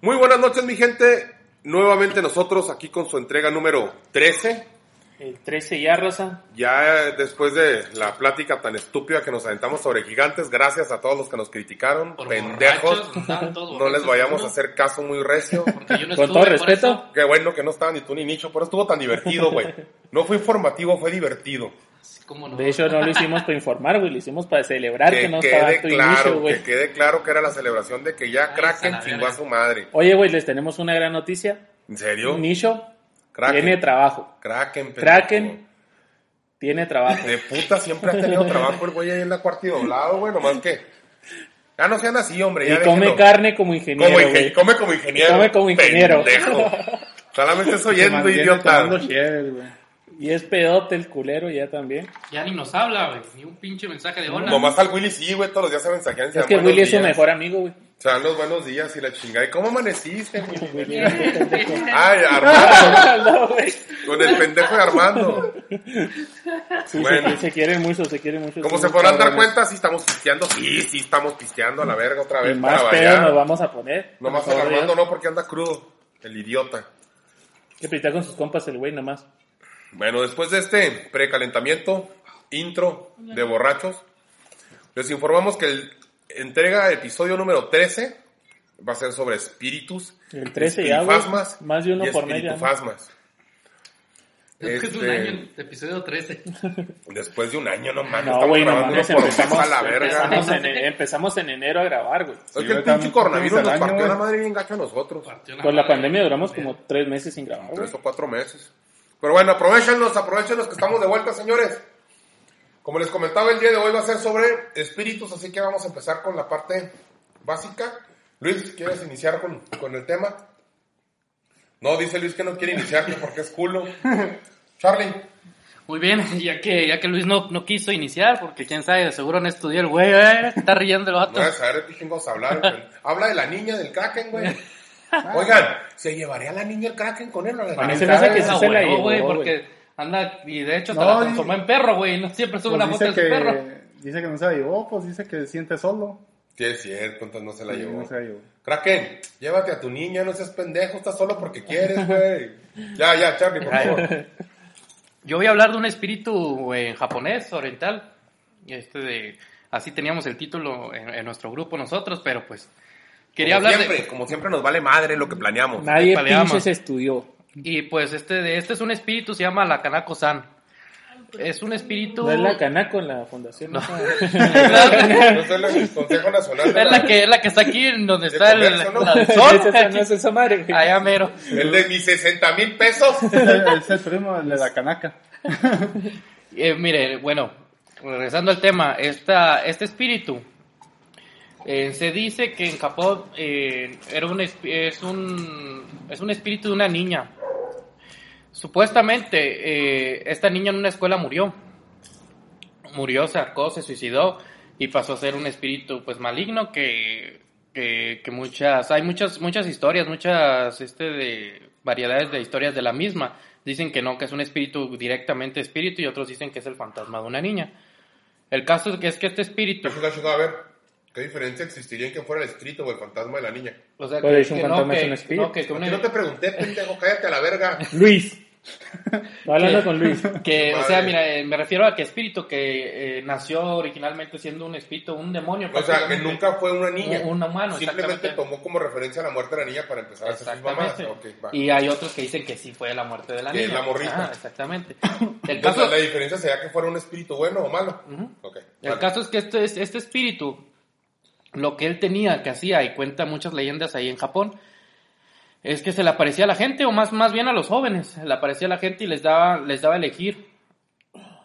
Muy buenas noches, mi gente. Nuevamente nosotros aquí con su entrega número 13. El 13 ya, Rosa. Ya después de la plática tan estúpida que nos aventamos sobre gigantes, gracias a todos los que nos criticaron, Por pendejos. borrachos, No les vayamos a hacer caso muy recio. Porque yo no Con todo respeto. Qué bueno que no estaba ni tú ni Nicho, pero estuvo tan divertido, güey. No fue informativo, fue divertido. Sí, ¿Cómo no? De hecho, no lo hicimos para informar, güey. Lo hicimos para celebrar que, Que no estaba tu claro, inicio, que güey. quede claro que era la celebración de que ya Ay, Kraken chingó a su madre. Oye, güey, les tenemos una gran noticia. ¿En serio? Nicho Kraken. tiene trabajo. Kraken, pendejo. Kraken tiene trabajo. De puta siempre ha tenido trabajo el güey ahí en la cuarta y doblado, güey, nomás que. Ya no sean así, hombre. Y come déjenlo. carne como ingeniero, Como come como ingeniero. Come como ingeniero. Pendejo. Solamente estoy Se oyendo, idiota. chévere. Y es pedote el culero ya también. Ya ni nos habla, güey. Ni un pinche mensaje de hola. Nomás al Willy sí, güey, todos los días se mensajean. Es que Willy es su mejor amigo, güey. Se dan los buenos días y la chingada. ¿Y cómo amaneciste, Willy? Willy es un pendejo. Ay, Armando. No. Con el pendejo de Armando. Sí, Bueno. se, se quieren mucho, se quieren mucho. Como se podrán dar cuenta, sí estamos pisteando. Sí, sí estamos pisteando a la verga otra Y vez. más pedo nos vamos a poner. Nomás Por Armando no, porque anda crudo. El idiota. Que pita con sus compas el güey nomás. Bueno, después de este precalentamiento, intro de borrachos, les informamos que el entrega episodio número 13 va a ser sobre espíritus, El 13 ya, espirifasmas Más de uno y por media. ¿no? espiritufasmas. Después de un Este- año, episodio 13. Después de un año, no mames, No, estamos güey, no grabando mames, uno por mes empezamos, a la verga. empezamos, en, empezamos en enero a grabar, güey. Es Sí, que el pinche coronavirus nos partió la madre bien gacho a nosotros. Con la madre. pandemia duramos como tres meses sin grabar. Tres o cuatro meses. Pero bueno, aprovechenos, aprovechenos que estamos de vuelta, señores. Como les comentaba, el día de hoy va a ser sobre espíritus, así que vamos a empezar con la parte básica. Luis, ¿quieres iniciar con, con el tema? No, dice Luis que no quiere iniciar que porque es culo. Charlie, Muy bien, ya que, ya que Luis no, no quiso iniciar, porque quién sabe, seguro no estudió el güey, eh, está riendo el no vato. vas a saber de hablar. Habla de la niña del Kraken, güey. Oigan, ¿se llevaría la niña el Kraken con él la A mí se me hace que sí Ah, se la huevo, llevó, güey, porque anda, y de hecho No, la y- transformó en perro, güey, no siempre sube Pues una foto de su perro. que, dice que no se la llevó, pues dice que se siente solo. Sí, es cierto, entonces no se la Sí, llevó. no se la llevó. Kraken, llévate a tu niña, no seas pendejo, estás solo porque quieres, güey. Ya, ya, Charlie, por favor. Yo voy a hablar de un espíritu en japonés, oriental. Este de, así teníamos el título en, en nuestro grupo nosotros, pero pues quería como hablar siempre, de como siempre nos vale madre lo que planeamos. Nadie pinches estudió. y pues este de este es un espíritu se llama la Kanako-san. Es un espíritu No es la Canaco en la fundación. No. es el Consejo Nacional de es la que es la que está aquí en donde De está el, el sol. esa no es esa madre, güey. Allá mero. El de mis 60 mil pesos. es el primo de la canaca. Eh, mire, bueno, regresando al tema, esta, este espíritu eh, se dice que en Japón eh, era un, es, un, es un espíritu de una niña. Supuestamente, eh, esta niña en una escuela murió. Murió, se ahorcó, se suicidó y pasó a ser un espíritu pues maligno que, que, muchas, hay muchas, muchas historias, muchas este, de, variedades de historias de la misma. Dicen que no, que es un espíritu directamente espíritu y otros dicen que es el fantasma de una niña. El caso es que, es que este espíritu, A ver, ¿qué diferencia existiría en que fuera el espíritu o el fantasma de la niña? o sea, que, es un que no, fantasma, es que- un espíritu. no, que- que ¿Por una- no te pregunté, pendejo? Cállate a la verga. Luis. Hablando Que- con Luis. Que, o sea, mira, eh, me refiero a que espíritu que eh, nació originalmente siendo un espíritu, un demonio. O sea, que nunca fue una niña. Un- un humano, Simplemente tomó como referencia la muerte de la niña para empezar a hacer sus mamadas. Exactamente. Ok, va. y hay otros que dicen que sí fue la muerte de la Que niña. es la morrita. Ah, exactamente. El Entonces, caso, la diferencia sería que fuera un espíritu bueno o malo. Ujú. Ok. el vale. caso es que este, este espíritu, lo que él tenía, que hacía, y cuenta muchas leyendas ahí en Japón, es que se le aparecía a la gente, o más, más bien a los jóvenes, se le aparecía a la gente y les daba, les daba elegir.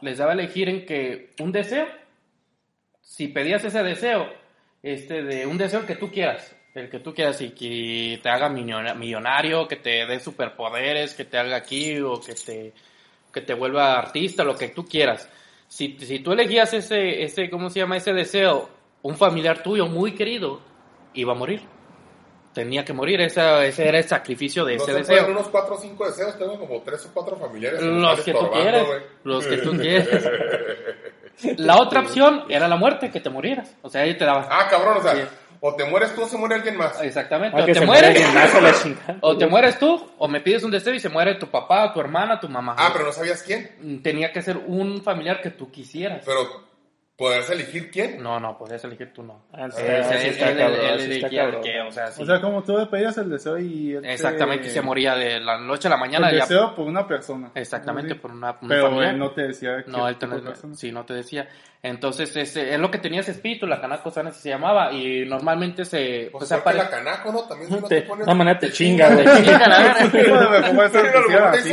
Les daba elegir en que un deseo, si pedías ese deseo, este, de un deseo que tú quieras, El que tú quieras y que te haga millona- millonario, que te dé superpoderes, que te haga aquí o que te, que te vuelva artista, lo que tú quieras. Si, si tú elegías ese, ese, ¿cómo se llama? Ese deseo, un familiar tuyo muy querido iba a morir. Tenía que morir, ese, ese era el sacrificio de No ese se deseo. unos 4 o 5 deseos, tengo como 3 o 4 familiares. Los que tú quieras. Los que tú quieras. La otra opción era la muerte, que te murieras. O sea, ahí te daba. Ah, cabrón, o sea, Sí. o te mueres tú o se muere alguien más. Exactamente. Ah, O que te mueres. más. O te mueres tú, o me pides un deseo y se muere tu papá, tu hermana, tu mamá. Ah, pero no sabías quién. Tenía que ser un familiar que tú quisieras. Pero, ¿podrás elegir quién? No, no, podías elegir tú no. Ah, está él- o sea, sí. O sea, como tú le pedías el deseo y él te- Exactamente, y se moría de la noche a la mañana. El ya- deseo por una persona. Exactamente, por una, un Pero él no te decía que No, él te, persona. sí, no te decía. Entonces, ese, es lo que tenía ese espíritu, la Kanako Sana se llamaba, y normalmente se... Pues, Pues, creo que apare- la canaco, ¿no? También no Te- te pones... no, maná, te chinga, güey. Chinga la verga. Bueno, ¿cómo es te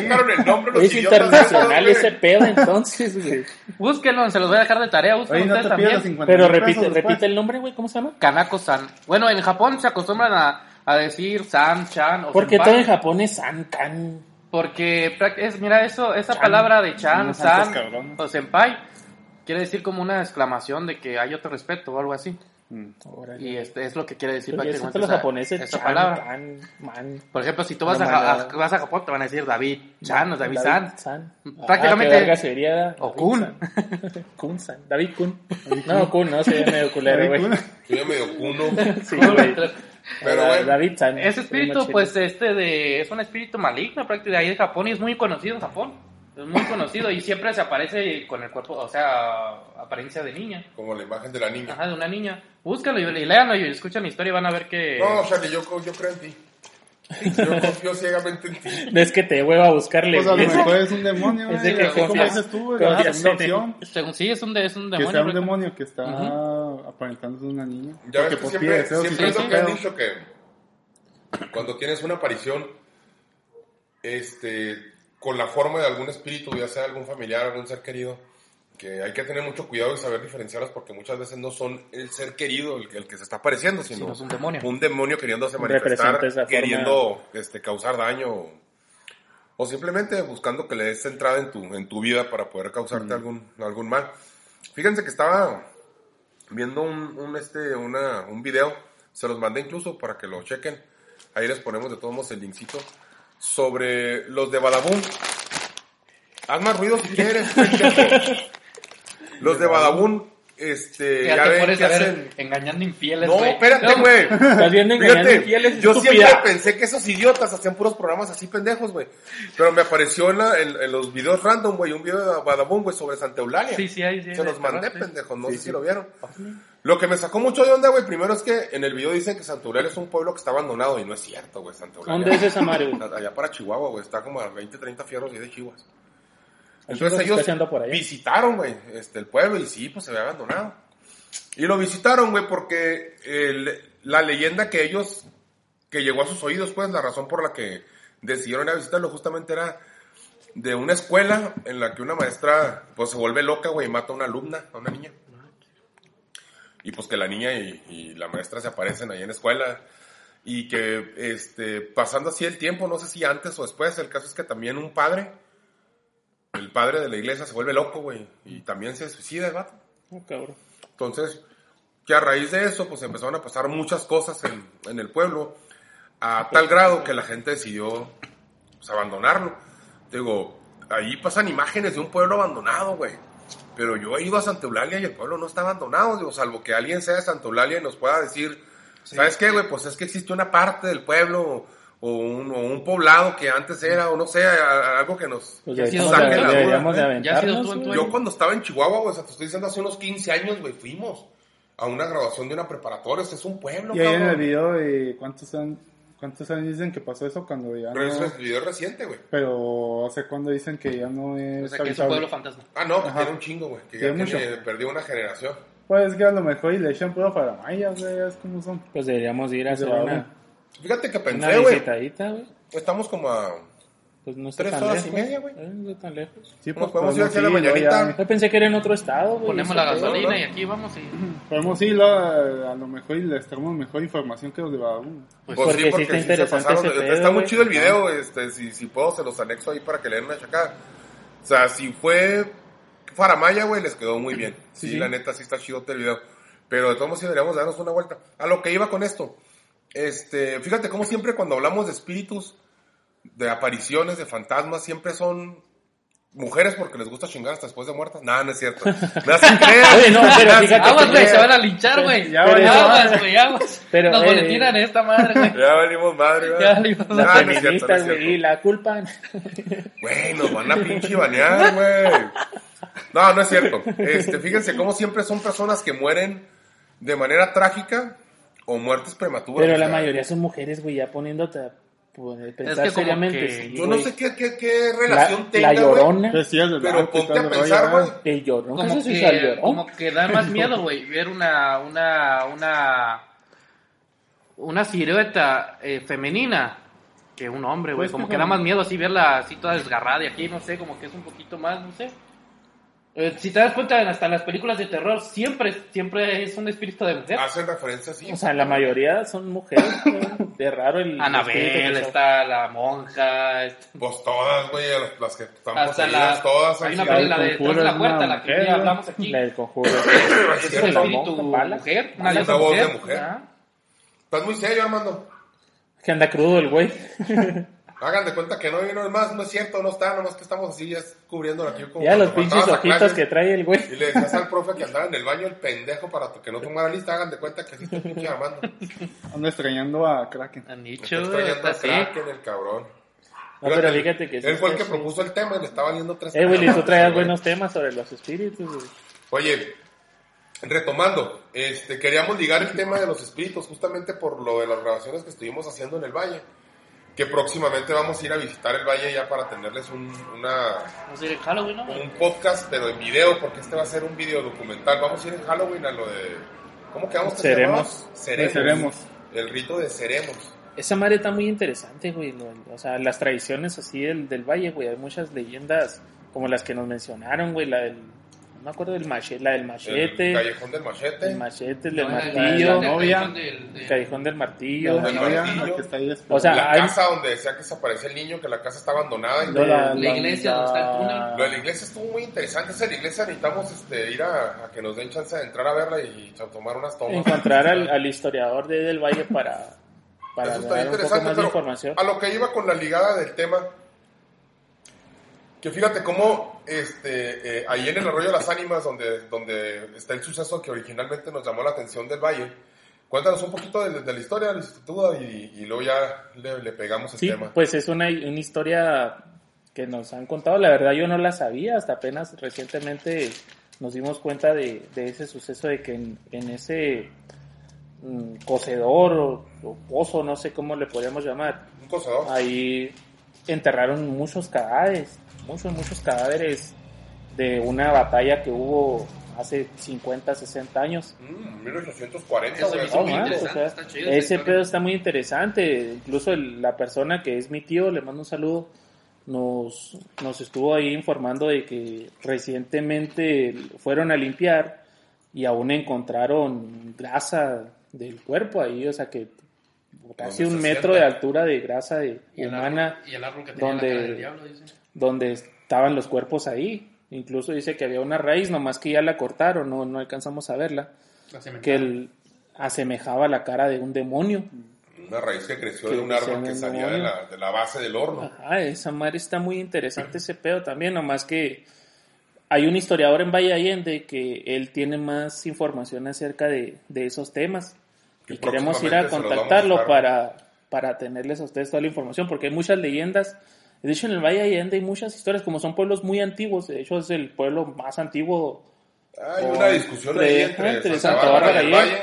sacaron el nombre los internacional ese pedo, entonces, güey. Búsquenlo, se los voy a dejar de tarea, Oye, búsquenlo no te ustedes pidas los también. 50 Pero repite, repite el nombre, güey, ¿cómo se llama? Kanako-san. Bueno, en Japón se acostumbran a, a decir san, chan o Porque senpai. todo en Japón es San Kan. Porque, es, mira, eso, esa Chan. palabra de chan, san o senpai quiere decir como una exclamación de que hay otro respeto o algo así. Mm. Y este es lo que quiere decir prácticamente los esa- japoneses, esa Chan, palabra. Man. Por ejemplo, si tú vas, a, No, a- vas a Japón, te van a decir David Chan o David, San. San. Prácticamente- Ah, qué verga sería. O David Kun. Kun San. David Kun. No, Kun, no, sería medio culero, güey. ya medio cuno. Sí, güey. Pero bueno. David San. Ese espíritu, pues, este de, es un espíritu maligno prácticamente de ahí de Japón y es muy conocido en Japón. Es muy conocido y siempre se aparece con el cuerpo, o sea, apariencia de niña. Como la imagen de la niña. Ajá, de una niña. Búscalo y, y léanlo y escuchan la historia y van a ver que... No, Charlie, yo, yo creo en ti. Yo confío ciegamente en ti. Es que te hueva a buscarle. Pues a lo mejor es un demonio, Es de que confías- tú, güey, confías él. opción. Según sí, es un, de- es un Que demonio. sea un demonio que está Ujú. aparentando ser una niña. Ya ves que pues siempre, deseos siempre es lo que han dicho que cuando tienes una aparición este, con la forma de algún espíritu, ya sea algún familiar, algún ser querido, que hay que tener mucho cuidado y saber diferenciarlos porque muchas veces no son el ser querido el, que- el que se está apareciendo, sino Sino es un demonio. un demonio queriéndose Representa manifestar, queriendo este, causar daño o simplemente buscando que le des entrada en tu, en tu vida para poder causarte algún, algún mal. Fíjense que estaba viendo un, un, este, una, un video, se los mandé incluso para que lo chequen. Ahí les ponemos de todos modos el linkcito. Sobre los de Badabun. Haz más ruido si quieres. los de Badabun, este, Ya ya ven que hacen... engañando infieles, No, güey. espérate, No, güey. Estás viendo engañando infieles, yo estúpida. siempre pensé que esos idiotas hacían puros programas así pendejos, güey. Pero me apareció en, la- en- en los videos random, güey, un video de Badabun, güey, sobre Santa Eulalia. Sí, sí, ahí sí. Se los mandé, pendejos, no sé si lo vieron. Lo que me sacó mucho de onda, güey, primero es que en el video dicen que Santa Eulalia es un pueblo que está abandonado y no es cierto, güey, Santa Eulalia. ¿Dónde es esa madre? Allá para Chihuahua, güey, está como a 20, 30 fierros y de Chihuahua. Entonces ellos visitaron, güey, este, el pueblo y sí, pues se había abandonado. Y lo visitaron, güey, porque el- la leyenda que ellos, que llegó a sus oídos, pues la razón por la que decidieron ir a visitarlo justamente era de una escuela en la que una maestra, pues se vuelve loca, güey, y mata a una alumna, a una niña. Y pues que la niña y, y la maestra se aparecen ahí en la escuela. Y que, este, pasando así el tiempo, no sé si antes o después, el caso es que también un padre, el padre de la iglesia se vuelve loco, güey, y también se suicida el vato. Oh, cabrón. Entonces, que a raíz de eso, pues empezaron a pasar muchas cosas en, en el pueblo, a tal grado que la gente decidió pues, abandonarlo. Digo, ahí pasan imágenes de un pueblo abandonado, güey. Pero yo he ido a Santa Eulalia y el pueblo no está abandonado, digo, salvo que alguien sea de Santa Eulalia y nos pueda decir, ¿sabes qué, güey? Pues es que existe una parte del pueblo o un, o un poblado que antes era, o no sé, a- algo que nos Pues Ya saque de, la duda, güey. Ya ha sido aventarnos, tú güey. Yo cuando estaba en Chihuahua, güey, o sea, te estoy diciendo hace unos 15 años, güey, fuimos a una graduación de una preparatoria, este es un pueblo, Y ahí en el cabrón. video de cuántos años, cuántos años dicen que pasó eso cuando ya Pero no... es el video reciente, güey. Pero hace cuando dicen que ya no O es sea, que es un pueblo fantasma. Ah, no, que Ajá. tiene un chingo, güey, que ya Tiene tiene- mucho. perdió una generación. Pues que a lo mejor y le echan puro para mayas, güey, es como son. Pues deberíamos ir a hacer Llevar una, Fíjate que una pensé, güey, visitadita, güey. estamos como a Pues no está Tres tan horas y lejos. media, güey. Eh, No está tan lejos. Sí, Nos podemos ir aquí a la mañanita. Yo pensé que era en otro estado, güey. Ponemos la gasolina y aquí vamos y... Podemos ir a, a lo mejor y les traemos mejor información que los de Badabun. Pues, Pues porque sí, sí porque está sí se interesante pasaron. ese pedo, Está muy chido el video, este, si, si puedo se los anexo ahí para que le den una chacada. O sea, si fue Faramaya, güey, les quedó muy bien. Sí, Sí, sí. la neta, sí está chido el video. Pero de todos modos sí deberíamos darnos una vuelta. A lo que iba con esto. Este, fíjate cómo siempre cuando hablamos de espíritus, de apariciones, de fantasmas, siempre son mujeres porque les gusta chingar hasta después de muertas. Nada, no es cierto. No se crean. Oye, no, pero No se fíjate Aguas, crean. güey, se van a linchar, güey. Ya Pero- Aguas, güey, aguas. Pero, Nos eh, boletinan esta madre, güey. Ya valimos madre, güey. Ya valimos Nah, Las no no feministas, güey, cierto. y la culpa. Güey, nos van a pinche banear, güey. No, no es cierto. Este, fíjense cómo siempre son personas que mueren de manera trágica o muertes prematuras. Pero la mayoría son mujeres, güey, ya poniéndote poder pensar que seriamente. que- sí, Yo no sé qué, qué, qué La, relación la tenga, güey. llorona. Pues sí, es de Pero ponte a pensar, güey. El llorón. ¿Qué como se usa el que, llorón? como que da más miedo, güey, ver una, una, una, una silueta eh, femenina que un hombre, güey. Pues como que que da más miedo así verla así toda desgarrada y aquí, no sé, como que es un poquito más, no sé. Eh, si te das cuenta, hasta en las películas de terror siempre, siempre es un espíritu de mujer. Hacen referencia así. O sea, la mayoría son mujeres, güey. De raro el. Anabel, está la monja, está- Pues todas, güey, las- las que están hasta poseídas, la... todas. hay una película de Conjuro Tras la puerta, una la que mujer, ya hablamos aquí. La del conjuro. Es cierto, espíritu mujer, Una diosa voz de mujer. Ajá. Estás muy serio, Armando. Que anda crudo el güey. Hagan de cuenta que no vino, es más, no es cierto, no está, nomás que estamos así ya cubriéndolo aquí como Ya los pinches a ojitos clases que trae el güey. Y le decías al profe que andaba en el baño el pendejo para que no tomara lista, hagan de cuenta que así está pinche Armando. Ando extrañando a Kraken. Güey, extrañando a así. Kraken, el cabrón. No, pero fíjate que sí Él fue el que propuso el tema y le está valiendo tres Eh, güey, y tú traías buenos temas sobre los espíritus, güey. Oye, retomando, este, queríamos ligar el tema de los espíritus justamente por lo de las grabaciones que estuvimos haciendo en el valle. Que próximamente vamos a ir a visitar el valle ya para tenerles un, una, Vamos a ir en Halloween, ¿no? un podcast, pero en video, porque este va a ser un video documental. Vamos a ir en Halloween a lo de. ¿Cómo quedamos que se Seremos. Seremos. Seremos. El rito de Seremos. Esa madre está muy interesante, güey. lo- O sea, las tradiciones así del, del valle, güey. Hay muchas leyendas como las que nos mencionaron, güey. La del. No me acuerdo del machete. La del machete. El callejón del machete. El machete, el del No, la- la- martillo. la- la- novia. la- del- del- El callejón del martillo. La del novia, martillo. la que está ahí O sea, la hay- casa donde decía que se aparece el niño, que la casa está abandonada. Y No, la iglesia donde está el túnel. Lo de la iglesia estuvo muy interesante. Esa la iglesia necesitamos este, ir a, a que nos den chance de entrar a verla y a tomar unas tomas. Encontrar al, al historiador de del valle para, para Eso está dar un poco interesante, más de pero información. a lo que iba con la ligada del tema, que fíjate cómo este, eh, ahí en el arroyo de las ánimas, donde, donde está el suceso que originalmente nos llamó la atención del valle, cuéntanos un poquito de, de la historia del instituto y, y luego ya le, le pegamos el Sí, tema. pues es una, una historia que nos han contado. La verdad yo no la sabía, hasta apenas recientemente nos dimos cuenta de, de ese suceso de que en, en ese mm, cocedor o, o pozo, no sé cómo le podríamos llamar, Un cosador. ahí enterraron muchos cadáveres, muchos, muchos cadáveres de una batalla que hubo hace 50, 60 años. Mm, 1840, Eso güey. me hizo No, muy man, interesante, o sea, está chido esa ese pedo está muy interesante. Incluso el- la persona que es mi tío, le mando un saludo, nos, nos estuvo ahí informando de que recientemente fueron a limpiar y aún encontraron grasa del cuerpo ahí, o sea que casi un metro sienta. de altura de grasa de Y el humana árbol- y el árbol que tenía donde- la cara del diablo, dice. Donde estaban los cuerpos ahí. Incluso dice que había una raíz, nomás que ya la cortaron, no, no alcanzamos a verla, que el, asemejaba la cara de un demonio. Una raíz que creció Que de un árbol que salía de la, de la base del horno. Ajá, esa madre está muy interesante ese pedo también, nomás que hay un historiador en Valle Allende que él tiene más información acerca de, de esos temas Que y queremos ir a contactarlo para, para tenerles a ustedes toda la información, porque hay muchas leyendas. De hecho, en el Valle Allende hay muchas historias, como son pueblos muy antiguos, de hecho es el pueblo más antiguo Hay una discusión entre- ahí entre, entre Santa, Santa Bárbara, y el. Valle.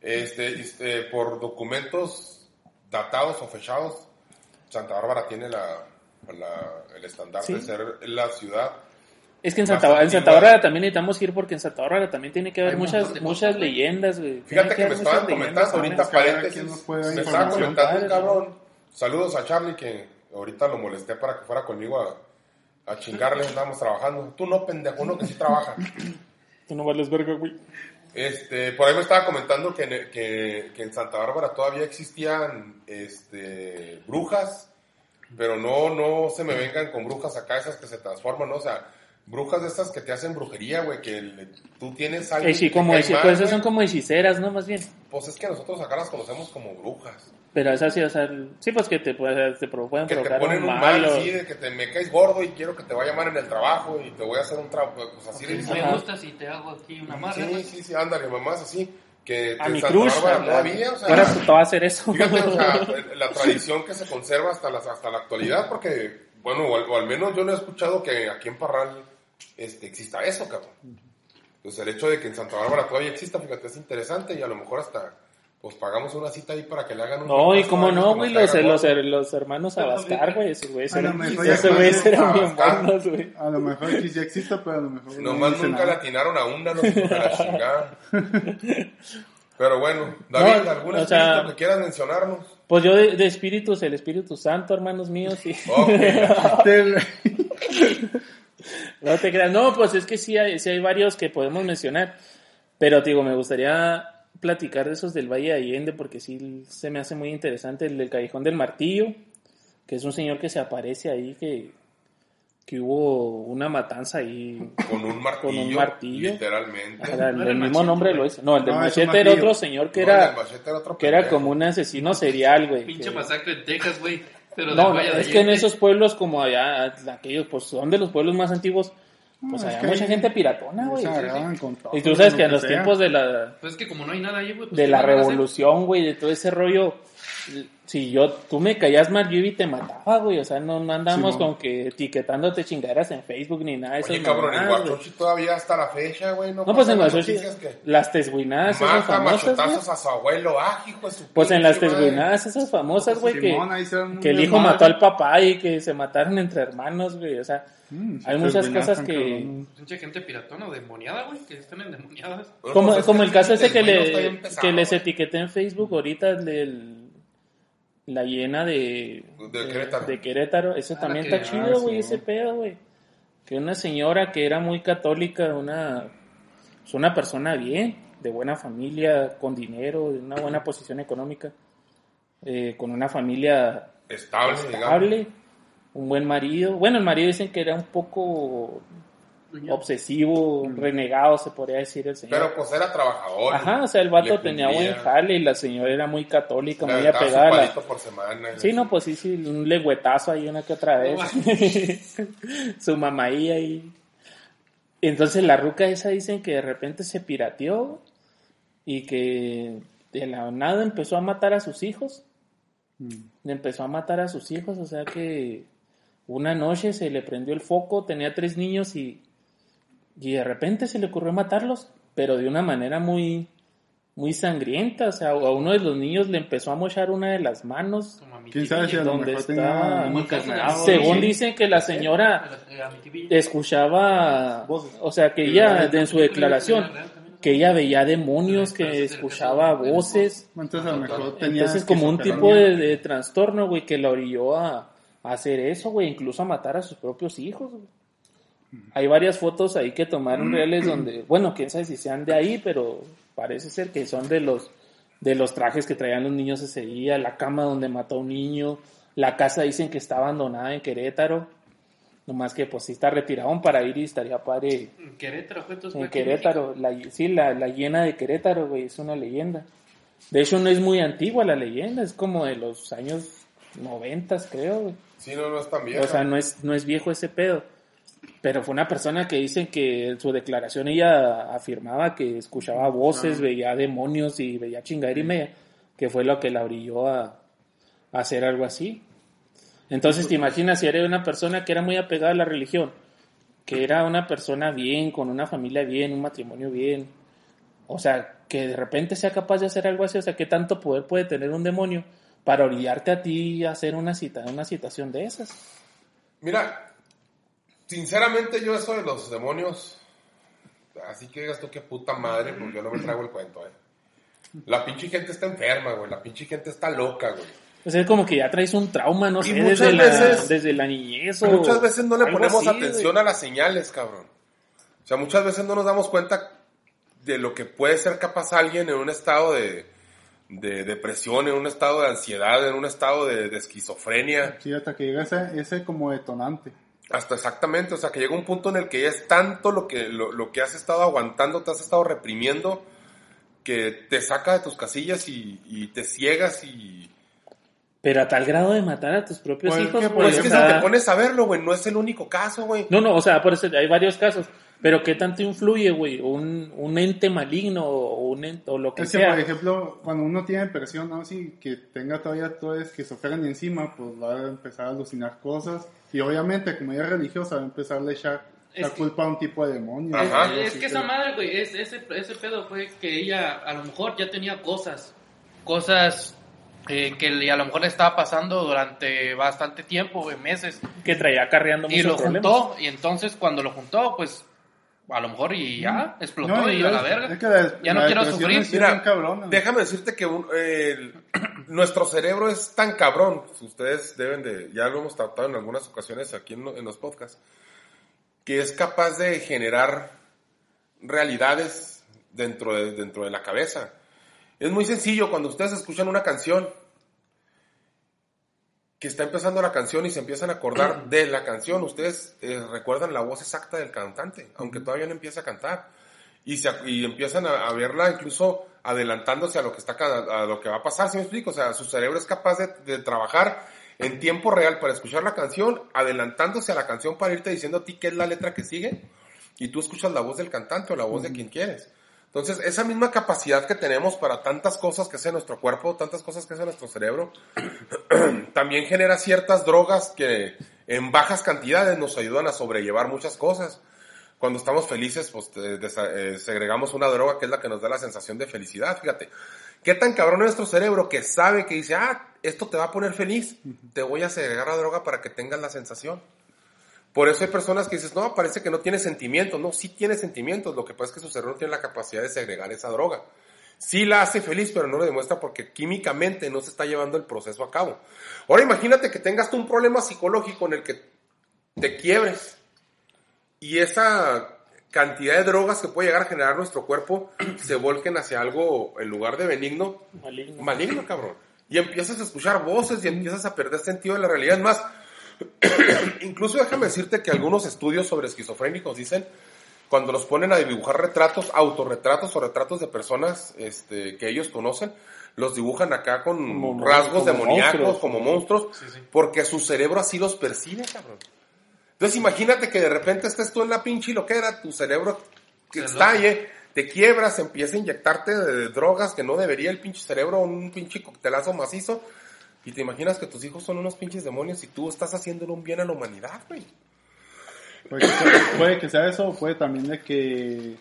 Este, este, por documentos datados o fechados, Santa Bárbara tiene la, la- el estandarte Sí. de ser la ciudad. Es que en Santa, en. Santa Bárbara también necesitamos ir porque en Santa Bárbara también tiene que haber Hay muchas de muchas leyendas, güey. Fíjate Tiene que me estaban comentando ahorita paréntesis. Me estaba comentando un cabrón. Saludos a Charlie que, ahorita lo molesté para que fuera conmigo a, a chingarle, estábamos trabajando. Tú no, pendejo, uno que sí trabaja. Tú no vales verga, güey. Este, por ahí me estaba comentando que en, que, que en Santa Bárbara todavía existían este, brujas, pero no, no se me vengan con brujas acá, esas que se transforman, ¿no? O sea, brujas de estas que te hacen brujería, güey, que le- tú tienes algo. Eh, sí, como cae pues mal, esas son como hechiceras, ¿no? Más bien. Pues es que nosotros acá las conocemos como brujas. Pero esas sí, o sea, sí, pues que te, puede- te pueden Que te provocar ponen un mal. mal, o- sí, de que te me caes gordo y quiero que te vaya mal en el trabajo y te voy a hacer un trabajo, pues así le Si dicen. me gusta si te hago aquí una marca. Sí, sí, sí, ándale, mamás, así. Que, A en mi cruz. Todavía, o sea, Ahora te va a hacer eso. Fíjate, o sea, la tradición que se conserva hasta la, hasta la actualidad, porque, bueno, o al, o al menos yo no he escuchado que aquí en Parral este, exista eso, cabrón. Pues el hecho de que en Santa Bárbara todavía exista, fíjate, es interesante y a lo mejor hasta, pues pagamos una cita ahí para que le hagan un... No, y cómo no, güey, los, los, los hermanos Abascar, güey, esos güeyes eran, ya esos güeyes eran bien buenos, güey. A lo mejor sí exista, pero a lo mejor no Nomás dice nunca nada. le atinaron a una, no sé de la chingada. Pero bueno, David, No, ¿algún o sea- que quieras mencionarnos? Pues yo de, de espíritus, el Espíritu Santo, hermanos míos, y Ok. No te creas. No, pues es que sí hay, sí hay varios que podemos mencionar, pero te digo, me gustaría platicar de esos del Valle de Allende porque sí se me hace muy interesante el del Callejón del Martillo, que es un señor que se aparece ahí que, que hubo una matanza ahí. Con un martillo. martillo. Literalmente. Era el, no era el el mismo machete, nombre lo hizo. No, el del No, es un machete era otro señor que No, era el machete era otro que era como un asesino serial, güey. Pinche que- masacre en Texas, güey. Pero No, es que en esos pueblos como allá, aquellos, pues son de los pueblos más antiguos, pues No, había mucha gente piratona, güey. Y tú sabes que en los sea. tiempos de la, Pues es que como no hay nada ahí, güey. pues, de ¿qué la revolución, güey, de todo ese rollo, si yo, tú me caías mal, yo iba y te mataba, güey, o sea, no, no andamos Simón. con que etiquetándote chingaderas en Facebook ni nada eso. Oye, cabrón, en Huachochi todavía hasta la fecha, güey. No, No, pues en noticias que las tesguinadas esas famosas, a su abuelo, ah, hijo de su Pues en las pinche tesguinadas esas famosas, güey, que, que el hijo mató al papá y que se mataron entre hermanos, güey, o sea, Mm, sí, hay muchas cosas que... Mucha gente piratona o demoniada, güey. Que están endemoniadas. Como, pues como el caso ese que, le, que les etiqueté en Facebook ahorita del la llena de, De Querétaro. de Querétaro. Eso Ah, también está chido, güey, sí, ese pedo, güey. Que una señora que era muy católica, una, es una persona bien, de buena familia, con dinero, de una buena posición económica, eh, con una familia Estable, digamos. estable, un buen marido. Bueno, el marido dicen que era un poco obsesivo, renegado, se podría decir el señor. Pero pues era trabajador. Ajá, o sea, el vato tenía cumplía. buen jale y la señora era muy católica, Le muy apegada la... palito por semana. Sí, así. no, pues sí, sí, un legüetazo ahí una que otra vez. Su mamaí ahí. Entonces la ruca esa dicen que de repente se pirateó y que de la nada empezó a matar a sus hijos. Mm. Empezó a matar a sus hijos, o sea que una noche se le prendió el foco, tenía tres niños y, y de repente se le ocurrió matarlos, pero de una manera muy, muy sangrienta, o sea, a uno de los niños le empezó a mochar una de las manos. Como a mi ¿Quién sabe si a lo ¿Dónde mejor está? Según dicen que la señora A la- a mi tibia. escuchaba, o sea, que ella, en su declaración, que ella veía demonios, que escuchaba voces, Entonces a lo mejor tenía entonces como un tipo de trastorno, güey, que la orilló a, a hacer eso, güey, incluso a matar a sus propios hijos, güey. Hay varias fotos ahí que tomaron reales donde, bueno, quién sabe si sean de ahí, pero parece ser que son de los de los trajes que traían los niños ese día, la cama donde mató a un niño, la casa dicen que está abandonada en Querétaro, nomás que pues sí está retirado para ir y estaría padre En Querétaro, fue en Querétaro, la, sí, la, la llena de Querétaro, güey, es una leyenda. De hecho, no es muy antigua la leyenda, es como de los años noventas, creo, güey. Sí, no, no es tan vieja. O sea, no es, no es viejo ese pedo. Pero fue una persona que dicen que en su declaración ella afirmaba que escuchaba voces, veía demonios y veía chingadera y media, que fue lo que la brilló a, a hacer algo así. Entonces te imaginas si eres una persona que era muy apegada a la religión, que era una persona bien, con una familia bien, un matrimonio bien, o sea, que de repente sea capaz de hacer algo así, o sea, ¿qué tanto poder puede tener un demonio para orillarte a ti a hacer una cita, una situación de esas? Mira, sinceramente yo eso de los demonios, así que digas tú qué puta madre, pues yo no me traigo el cuento, eh. La pinche gente está enferma, güey, la pinche gente está loca, güey. O sea, es como que ya traes un trauma, no Y sé, muchas desde, la, veces- desde la niñez o Muchas veces no le ponemos así, atención güey. a las señales, cabrón. O sea, muchas veces no nos damos cuenta de lo que puede ser capaz alguien en un estado de, de depresión, en un estado de ansiedad, en un estado de, de esquizofrenia. Sí, hasta que llega ese, ese como detonante. Hasta exactamente, o sea, que llega un punto en el que ya es tanto lo que, lo, lo que has estado aguantando, te has estado reprimiendo, que te saca de tus casillas y, y te ciegas y... Pero a tal grado de matar a tus propios Pues, hijos, Pues es que si te pones a verlo, güey, no es el único caso, güey. No, no, o sea, por eso hay varios casos. Pero ¿qué tanto influye, güey? Un, un ente maligno o, un ente- o lo que Es que, sea. por ejemplo, cuando uno tiene depresión, ¿no? Si que tenga todavía toda esquizofrenia encima, pues va a empezar a alucinar cosas. Y obviamente, como ella es religiosa, va a empezar a echar la Es que- culpa a un tipo de demonio. Ajá. Es así que esa madre, güey, es- ese, ese pedo fue que ella a lo mejor ya tenía cosas, cosas eh, que a lo mejor le estaba pasando durante bastante tiempo, güey, meses, que traía acarreando y muchos lo problemas. juntó, y entonces cuando lo juntó, pues a lo mejor y ya explotó No, y y a la verga. es que la- ya no quiero sufrir. Mira, cabrona. Déjame decirte que un- el- nuestro cerebro es tan cabrón, ustedes deben de, ya lo hemos tratado en algunas ocasiones aquí en, en los podcasts, que es capaz de generar realidades dentro de, dentro de la cabeza. Es muy sencillo cuando ustedes escuchan una canción, que está empezando la canción y se empiezan a acordar de la canción, ustedes eh, recuerdan la voz exacta del cantante, aunque todavía no empieza a cantar y, se, y empiezan a, a verla incluso adelantándose a lo que está a lo que va a pasar, ¿sí me explico? O sea, su cerebro es capaz de, de trabajar en tiempo real para escuchar la canción, adelantándose a la canción para irte diciendo a ti qué es la letra que sigue y tú escuchas la voz del cantante o la voz de quien quieres. Entonces, esa misma capacidad que tenemos para tantas cosas que hace nuestro cuerpo, tantas cosas que hace nuestro cerebro, también genera ciertas drogas que en bajas cantidades nos ayudan a sobrellevar muchas cosas cuando estamos felices, pues eh, segregamos una droga que es la que nos da la sensación de felicidad. Fíjate, qué tan cabrón es nuestro cerebro que sabe que dice, ah, esto te va a poner feliz, te voy a segregar la droga para que tengas la sensación. Por eso hay personas que dices, no, parece que no tiene sentimientos. No, sí tiene sentimientos. Lo que pasa es que su cerebro no tiene la capacidad de segregar esa droga. Sí la hace feliz, pero no lo demuestra porque químicamente no se está llevando el proceso a cabo. Ahora imagínate que tengas tú un problema psicológico en el que te quiebres y esa cantidad de drogas que puede llegar a generar nuestro cuerpo se volquen hacia algo, en lugar de benigno, Maligno. maligno, cabrón. Y empiezas a escuchar voces y empiezas a perder sentido de la realidad. Es más, incluso déjame decirte que algunos estudios sobre esquizofrénicos dicen, cuando los ponen a dibujar retratos, autorretratos o retratos de personas este, que ellos conocen, los dibujan acá con Como- rasgos como demoníacos, monstruos. como monstruos, porque su cerebro así los percibe, cabrón. Entonces imagínate que de repente estés tú en la pinche loquera, tu cerebro que estalle, te quiebras, empieza a inyectarte de drogas que no debería el pinche cerebro, un pinche coctelazo macizo, y te imaginas que tus hijos son unos pinches demonios y tú estás haciéndole un bien a la humanidad, güey. Puede que, sea, puede que sea eso, o puede también de que,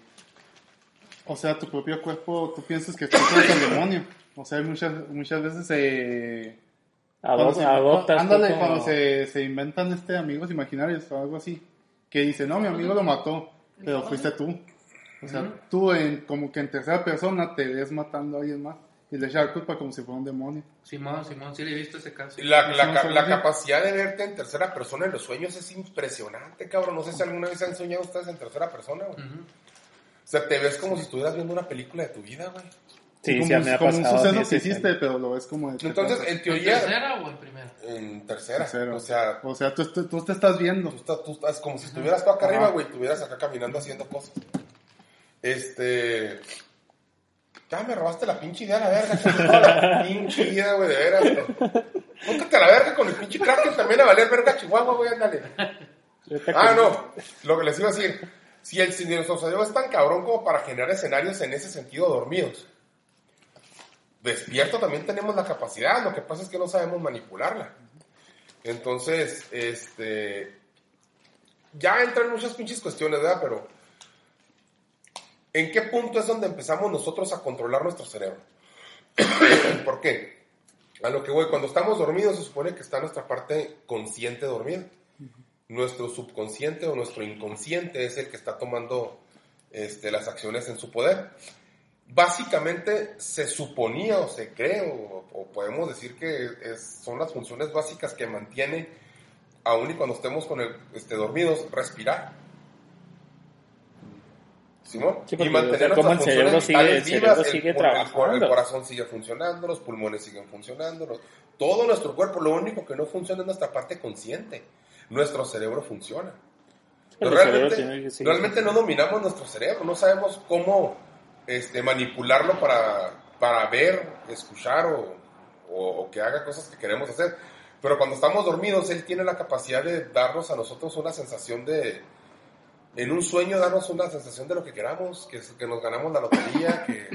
o sea, tu propio cuerpo, tú piensas que tú eres el demonio. O sea, muchas, muchas veces se... Adop- cuando se- adoptas ándale, como- cuando se, se inventan este amigos imaginarios o algo así, que dice, no, mi amigo lo mató, pero fuiste tú. O sea, tú en, como que en tercera persona te ves matando a alguien más y le echas la culpa como si fuera un demonio. Simón, Simón, sí le he visto ese caso. La, la, ca- la capacidad de verte en tercera persona en los sueños es impresionante, cabrón. No sé si alguna vez han soñado ustedes en tercera persona, güey. O sea, te ves como si estuvieras viendo una película de tu vida, güey. Sí, como, sí, me ha como pasado. un suceso sí, que sí, hiciste, pero lo ves como de Entonces, en ¿En teoría, tercera o en primera? en tercera. tercero. O sea, o sea tú, tú, tú te estás viendo. tú estás, tú estás como si estuvieras tú acá Ajá. arriba, güey, estuvieras acá caminando haciendo cosas. Este. Ya me robaste la pinche idea, la verga. la pinche idea, güey, de veras. güey. Póntate a la verga con el pinche Kraken también a valer verga Chihuahua, güey, ándale. Ah, no. Lo que les iba a decir. Si el nuestro cerebro es tan cabrón como para generar escenarios en ese sentido dormidos. Despierto también tenemos la capacidad. Lo que pasa es que no sabemos manipularla. Entonces, este. Ya entran muchas pinches cuestiones, ¿verdad? Pero. ¿En qué punto es donde empezamos nosotros a controlar nuestro cerebro? ¿Por qué? A lo que voy, cuando estamos dormidos se supone que está nuestra parte consciente dormida. Nuestro subconsciente o nuestro inconsciente es el que está tomando este, las acciones en su poder. básicamente se suponía o se cree o, o podemos decir que es- son las funciones básicas que mantiene, aun y cuando estemos con el, este, dormidos, respirar. Sí, y mantener o sea, nuestras el cerebro sigue- el cerebro vivas, sigue el, cor- el cor- el trabajando. corazón sigue funcionando, los pulmones siguen funcionando, los- todo nuestro cuerpo, lo único que no funciona es nuestra parte consciente. Nuestro cerebro funciona. Pero realmente, realmente no dominamos nuestro cerebro, no sabemos cómo este, manipularlo para, para ver, escuchar o, o- o que haga cosas que queremos hacer. Pero cuando estamos dormidos, él tiene la capacidad de darnos a nosotros una sensación de, en un sueño, darnos una sensación de lo que queramos, que, que nos ganamos la lotería, que,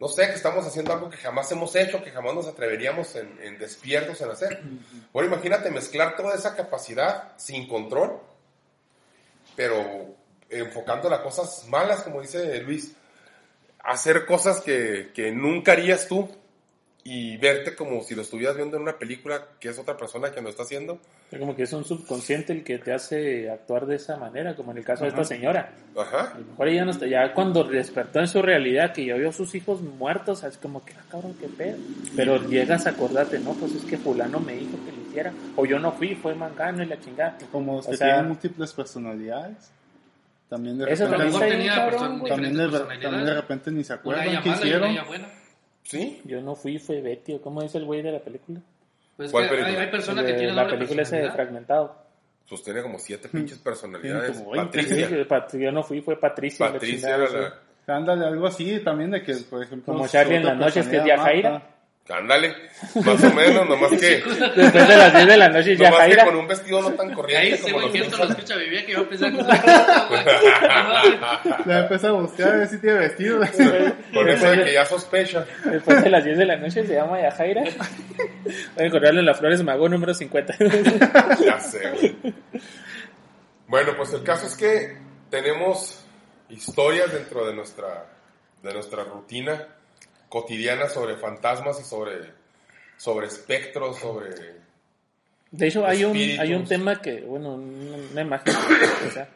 no sé, que estamos haciendo algo que jamás hemos hecho, que jamás nos atreveríamos en, en despiertos en hacer. Bueno, imagínate mezclar toda esa capacidad sin control, pero enfocándola a cosas malas, como dice Luis, hacer cosas que, que nunca harías tú y verte como si lo estuvieras viendo en una película que es otra persona que lo está haciendo. Es como que es un subconsciente el que te hace actuar de esa manera, como en el caso de esta señora. Ajá. A lo mejor ella no está, ya cuando despertó en su realidad, que ya vio a sus hijos muertos, es como que, ah, cabrón, qué pedo. Pero llegas a acordarte, no, pues es que fulano me dijo que lo hiciera. O yo no fui, fue mangano y la chingada. Como O que sea- tienen múltiples personalidades. También de repente, también, de, también de repente ni se acuerdan qué hicieron. ¿Sí? Yo no fui, fue Betty, o ¿cómo dice el güey de la película? Pues es ¿Cuál que hay, película? hay personas que tienen la película ese de fragmentado. Pues tiene como siete pinches personalidades. Patricia. Sí, yo no fui, fue Patricia. la Patricia chingada, era la... Ándale, algo así también de que, por ejemplo... Como Charlie en las noches, que es Yajaira. Ándale, más o menos, nomás que... Después de las 10 de la noche ya Nomás que Jaira. con un vestido no tan Ahí corriente ese como los que lo escucha vivía que yo pensaba que estaba güey. La empieza a buscar a ver si tiene vestido. Con eso de que ya sospecha. Después de las 10 de la noche se llama Yajaira. Voy a encontrarle en las Flores Mago número 50. Ya sé, güey. Bueno, pues el caso es que tenemos historias dentro de nuestra, de nuestra rutina cotidiana sobre fantasmas y sobre, sobre espectros, sobre... De hecho, hay un, hay un tema que, bueno, una imagen o sea,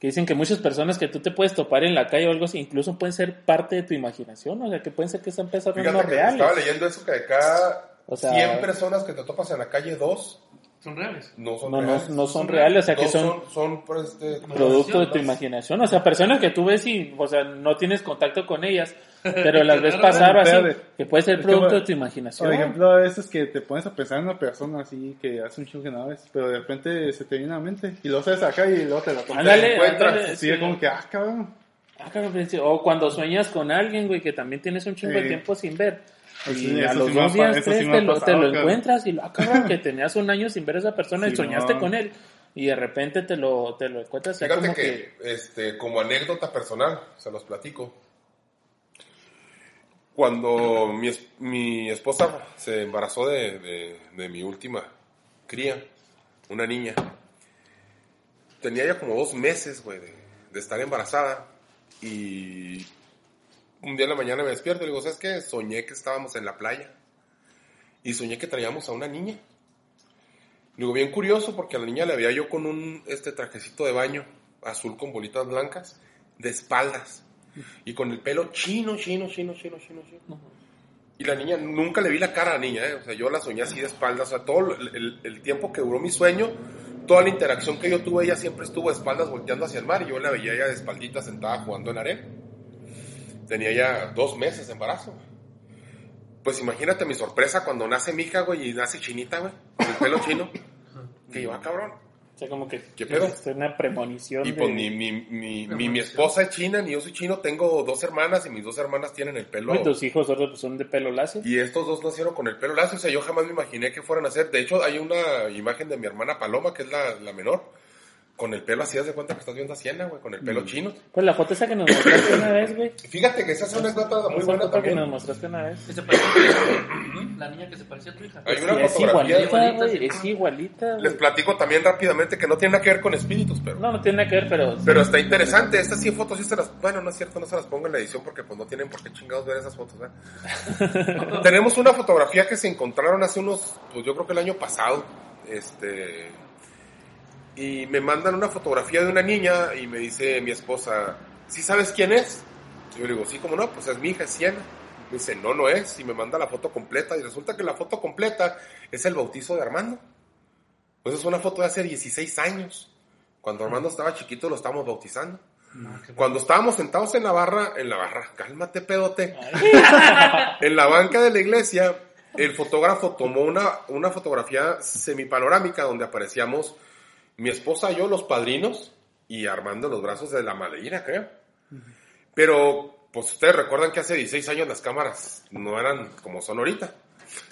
que dicen que muchas personas que tú te puedes topar en la calle o algo así, incluso pueden ser parte de tu imaginación, o sea, que pueden ser que sean personas no reales. estaba leyendo eso que de cada O sea- 100 personas que te topas en la calle, dos Son reales. no son No, no, reales. no son reales, o sea, que son son, son, pues, este, producto de tu imaginación. O sea, personas que tú ves y, o sea, no tienes contacto con ellas, pero las ves pasar así, que puede ser que, producto de tu imaginación. Por ejemplo, a veces que te pones a pensar en una persona así que hace un chingo que no ves, pero de repente se te viene a la mente y lo haces acá y luego te la. Ándale, encuentras, sí. como que, ah, cabrón. Ah, cabrón, sí, O cuando sueñas con alguien, güey, que también tienes un chingo de Sí. tiempo sin ver. Sí, Y a eso los sí dos días, tres, sí te, lo, te lo encuentras y lo, ah, cabrón, que tenías un año sin ver a esa persona y Sí, soñaste no. con él. Y de repente te lo, te lo encuentras Fíjate como que, este, como anécdota personal, se los platico. Cuando mi, mi esposa se embarazó de, de- mi última cría, una niña, tenía ya como dos meses, güey, de, estar embarazada. Y un día en la mañana me despierto y le digo, ¿sabes qué? Soñé que estábamos en la playa. Y soñé que traíamos a una niña. Digo, bien curioso porque a la niña le había yo con un este trajecito de baño azul con bolitas blancas de espaldas y con el pelo chino, chino, chino, chino, chino, chino. Y la niña, nunca le vi la cara a la niña, ¿eh? o sea, yo la soñé así de espaldas, o sea, todo el, el- el tiempo que duró mi sueño, toda la interacción que yo tuve, ella siempre estuvo de espaldas volteando hacia el mar y yo la veía ella de espaldita sentada jugando en la arena. Tenía ya dos meses de embarazo. Pues imagínate mi sorpresa cuando nace mi hija, güey, y nace chinita, güey, con el pelo chino. Que yo, ah, cabrón. Sea, como que ¿Qué pedo? es una premonición. Y de- pues mi, mi, mi, mi, mi esposa es china, ni yo soy chino, tengo dos hermanas y mis dos hermanas tienen el pelo. Uy, tus hijos otros pues, son de pelo lacio. Y estos dos nacieron con el pelo lacio, o sea, yo jamás me imaginé que fueran a ser. De hecho, hay una imagen de mi hermana Paloma, que es la, la menor, con el pelo así, haz de cuenta que estás viendo a Siena, güey, con el Mm. pelo chino. Pues la foto esa que nos mostraste una vez, güey. Fíjate que esa es una anécdota muy Esa buena foto que nos mostraste una vez. Que se parecía a tu hija. La niña que se parecía a tu hija. Hay Sí, una es fotografía. igualita, igualita, güey. sí. Es igualita, Les güey. platico también rápidamente que no tiene nada que ver con espíritus, pero... No, no tiene nada que ver, pero... Pero está interesante, estas 100 fotos sí se las... Bueno, no es cierto, no se las pongo en la edición porque pues no tienen por qué chingados ver esas fotos, ¿eh? Tenemos una fotografía que se encontraron hace unos, pues yo creo que el año pasado, este... Y me mandan una fotografía de una niña y me dice mi esposa, ¿sí sabes quién es? Yo le digo, sí, como no, pues es mi hija, es Siena. Me dice, no, no es, y me manda la foto completa, y resulta que la foto completa es el bautizo de Armando. Pues es una foto de hace 16 años. Cuando Armando estaba chiquito lo estábamos bautizando. Cuando estábamos sentados en la barra, en la barra, cálmate pedote, en la banca de la iglesia, el fotógrafo tomó una, una fotografía semipanorámica donde aparecíamos mi esposa, yo, los padrinos y Armando los brazos de la maleína, creo. Pero, pues ustedes recuerdan que hace 16 años las cámaras no eran como son ahorita.